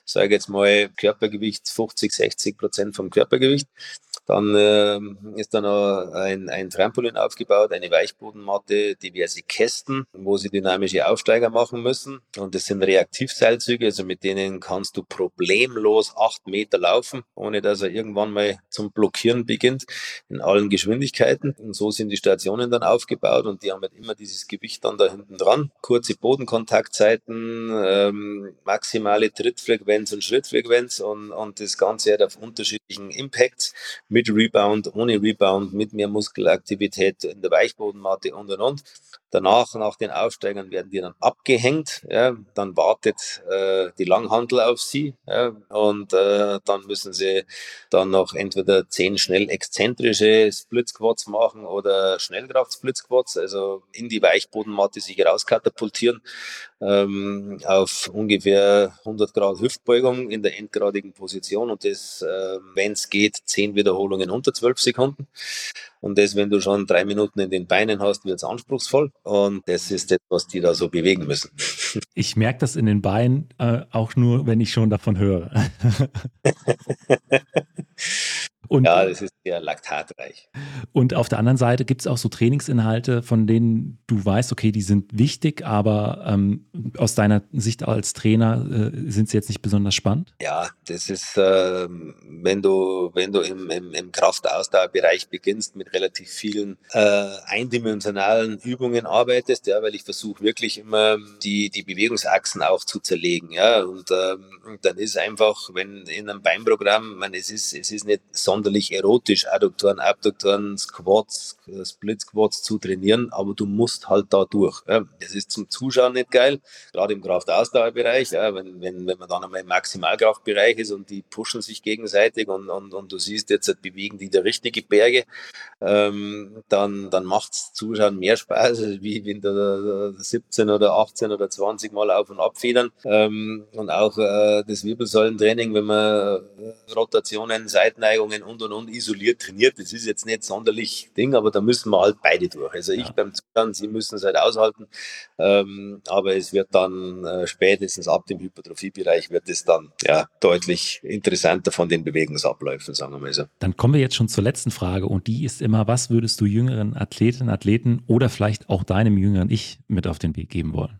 S2: Sage jetzt mal Körpergewicht 50, 60 Prozent vom Körpergewicht. Dann äh, ist da noch ein, ein Trampolin aufgebaut, eine Weichbodenmatte, diverse Kästen, wo sie dynamische Aufsteiger machen müssen. Und das sind Reaktivseilzüge, also mit denen kannst du problemlos acht Meter laufen, ohne dass er irgendwann mal zum Blockieren beginnt, in allen Geschwindigkeiten. Und so sind die Stationen dann aufgebaut und die haben halt immer dieses Gewicht dann da hinten dran. Kurze Bodenkontaktzeiten, ähm, maximale Trittfrequenz und Schrittfrequenz und, und das Ganze hat auf unterschiedlichen Impacts mit Rebound, ohne Rebound, mit mehr Muskelaktivität in der Weichbodenmatte und und und. Danach, nach den Aufsteigern, werden die dann abgehängt. Ja, dann wartet äh, die Langhandel auf sie. Ja, und äh, dann müssen sie dann noch entweder zehn schnell exzentrische Split Squats machen oder Schnellkraft Split Squats, also in die Weichbodenmatte sich rauskatapultieren ähm, auf ungefähr 100 Grad Hüftbeugung in der endgradigen Position und das, äh, wenn es geht, zehn Wiederholungen unter zwölf Sekunden. Und das, wenn du schon drei Minuten in den Beinen hast, wird es anspruchsvoll. Und das ist das, was die da so bewegen müssen.
S1: Ich merke das in den Beinen äh, auch nur, wenn ich schon davon höre.
S2: Und, ja, das ist sehr laktatreich.
S1: Und auf der anderen Seite gibt es auch so Trainingsinhalte, von denen du weißt, okay, die sind wichtig, aber ähm, aus deiner Sicht als Trainer äh, sind sie jetzt nicht besonders spannend?
S2: Ja, das ist, äh, wenn du, wenn du im, im, im Kraftausdauerbereich beginnst, mit relativ vielen äh, eindimensionalen Übungen arbeitest, ja, weil ich versuche wirklich immer die, die Bewegungsachsen auch zu zerlegen. Ja, und ähm, dann ist einfach, wenn in einem Beinprogramm, man, es ist, es ist nicht so sonderlich erotisch, Adduktoren, Abduktoren, Squats, Split Squats zu trainieren, aber du musst halt da durch. Das ist zum Zuschauen nicht geil, gerade im Kraftausdauerbereich, wenn, wenn, wenn man dann einmal im Maximalkraftbereich ist und die pushen sich gegenseitig und, und, und du siehst jetzt, bewegen die da richtige Berge, ähm, dann, dann macht's Zuschauen mehr Spaß, wie wenn da 17 oder 18 oder 20 Mal auf und ab federn. Ähm, und auch äh, das Wirbelsäulentraining, wenn man äh, Rotationen, Seitenneigungen und und und isoliert trainiert. Das ist jetzt nicht sonderlich Ding, aber da müssen wir halt beide durch. Also ich ja. beim Zuhören, sie müssen es halt aushalten. Ähm, aber es wird dann äh, spätestens ab dem Hypertrophiebereich wird es dann ja deutlich interessanter von den Bewegungsabläufen, sagen wir mal so.
S1: Dann kommen wir jetzt schon zur letzten Frage und die ist immer, was würdest du jüngeren Athletinnen, Athleten oder vielleicht auch deinem jüngeren Ich mit auf den Weg geben wollen?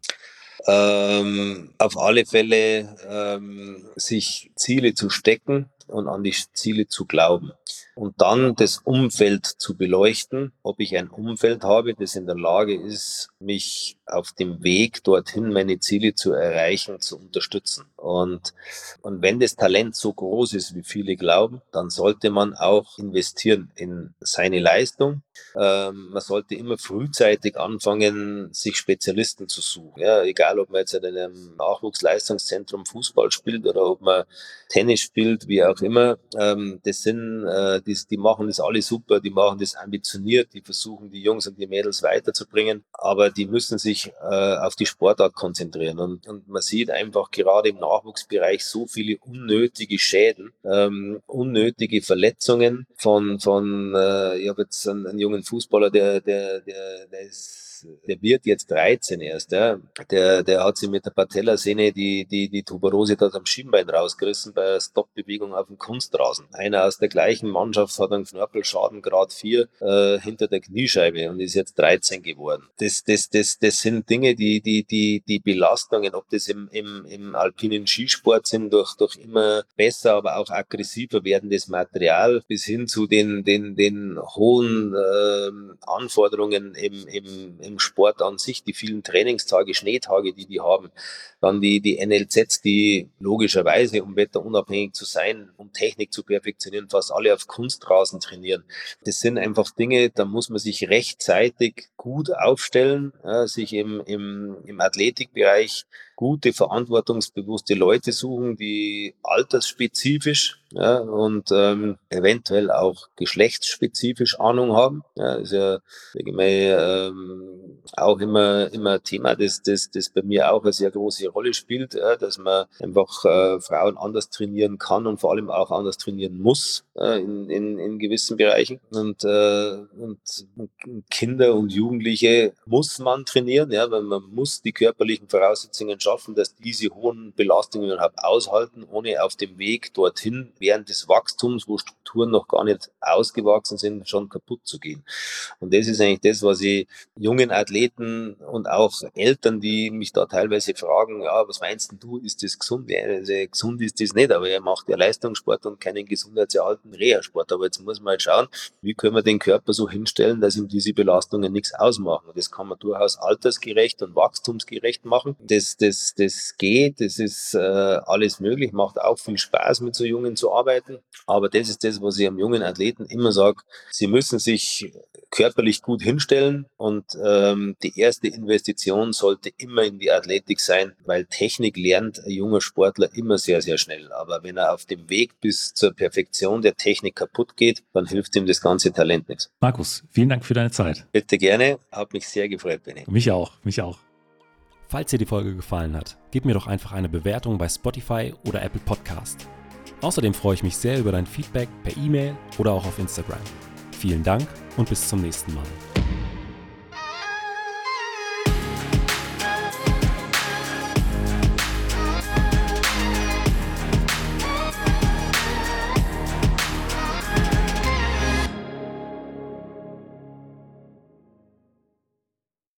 S2: Ähm, auf alle Fälle ähm, sich Ziele zu stecken, und an die Ziele zu glauben. Und dann das Umfeld zu beleuchten, ob ich ein Umfeld habe, das in der Lage ist, mich auf dem Weg dorthin meine Ziele zu erreichen, zu unterstützen. Und, und wenn das Talent so groß ist, wie viele glauben, dann sollte man auch investieren in seine Leistung, ähm, man sollte immer frühzeitig anfangen, sich Spezialisten zu suchen. Ja, egal, ob man jetzt in einem Nachwuchsleistungszentrum Fußball spielt oder ob man Tennis spielt, wie auch immer. Ähm, das sind, äh, die, die machen das alle super, die machen das ambitioniert, die versuchen die Jungs und die Mädels weiterzubringen, aber die müssen sich äh, auf die Sportart konzentrieren. Und, und man sieht einfach gerade im Nachwuchsbereich so viele unnötige Schäden, ähm, unnötige Verletzungen von, von äh, ich habe jetzt einen, einen jungen Fußballer, der, der, der, der ist der wird jetzt 13 erst, ja. Der, der hat sich mit der Patellasehne die, die, die Tuberose dort am Schienbein rausgerissen bei einer Stoppbewegung auf dem Kunstrasen. Einer aus der gleichen Mannschaft hat einen Knorpelschaden Grad 4 äh, hinter der Kniescheibe und ist jetzt 13 geworden. Das, das, das, das sind Dinge, die, die, die, die Belastungen, ob das im, im, im alpinen Skisport sind, durch, durch immer besser, aber auch aggressiver werdendes Material bis hin zu den, den, den hohen äh, Anforderungen im, im, im Sport an sich, die vielen Trainingstage, Schneetage, die die haben, dann die, die NLZs, die logischerweise, um wetterunabhängig zu sein, um Technik zu perfektionieren, fast alle auf Kunstrasen trainieren. Das sind einfach Dinge, da muss man sich rechtzeitig gut aufstellen, ja, sich im, im, im Athletikbereich gute, verantwortungsbewusste Leute suchen, die altersspezifisch ja, und ähm, eventuell auch geschlechtsspezifisch Ahnung haben. Ja, ist ja ich mal, ähm, auch immer immer Thema, das, das, das bei mir auch eine sehr große Rolle spielt, ja, dass man einfach äh, Frauen anders trainieren kann und vor allem auch anders trainieren muss äh, in, in, in gewissen Bereichen. Und, äh, und Kinder und Jugendliche muss man trainieren, ja, weil man muss die körperlichen Voraussetzungen schaffen, dass diese hohen Belastungen überhaupt aushalten, ohne auf dem Weg dorthin während des Wachstums, wo Strukturen noch gar nicht ausgewachsen sind, schon kaputt zu gehen. Und das ist eigentlich das, was ich jungen Athleten und auch Eltern, die mich da teilweise fragen, ja, was meinst du, ist das gesund? Ja, also gesund ist das nicht, aber er macht ja Leistungssport und keinen gesundheitserhaltenden Reha-Sport. Aber jetzt muss man halt schauen, wie können wir den Körper so hinstellen, dass ihm diese Belastungen nichts ausmachen. Das kann man durchaus altersgerecht und wachstumsgerecht machen. Das, das, das geht, das ist äh, alles möglich, macht auch viel Spaß, mit so Jungen zu arbeiten. Aber das ist das, was ich am jungen Athleten immer sage. Sie müssen sich körperlich gut hinstellen und ähm, die erste Investition sollte immer in die Athletik sein, weil Technik lernt ein junger Sportler immer sehr, sehr schnell. Aber wenn er auf dem Weg bis zur Perfektion der Technik kaputt geht, dann hilft ihm das ganze Talent nichts.
S1: Markus, vielen Dank für deine Zeit.
S2: Bitte gerne, hat mich sehr gefreut, Benny.
S1: Mich auch, mich auch. Falls dir die Folge gefallen hat, gib mir doch einfach eine Bewertung bei Spotify oder Apple Podcast. Außerdem freue ich mich sehr über dein Feedback per E-Mail oder auch auf Instagram. Vielen Dank und bis zum nächsten Mal.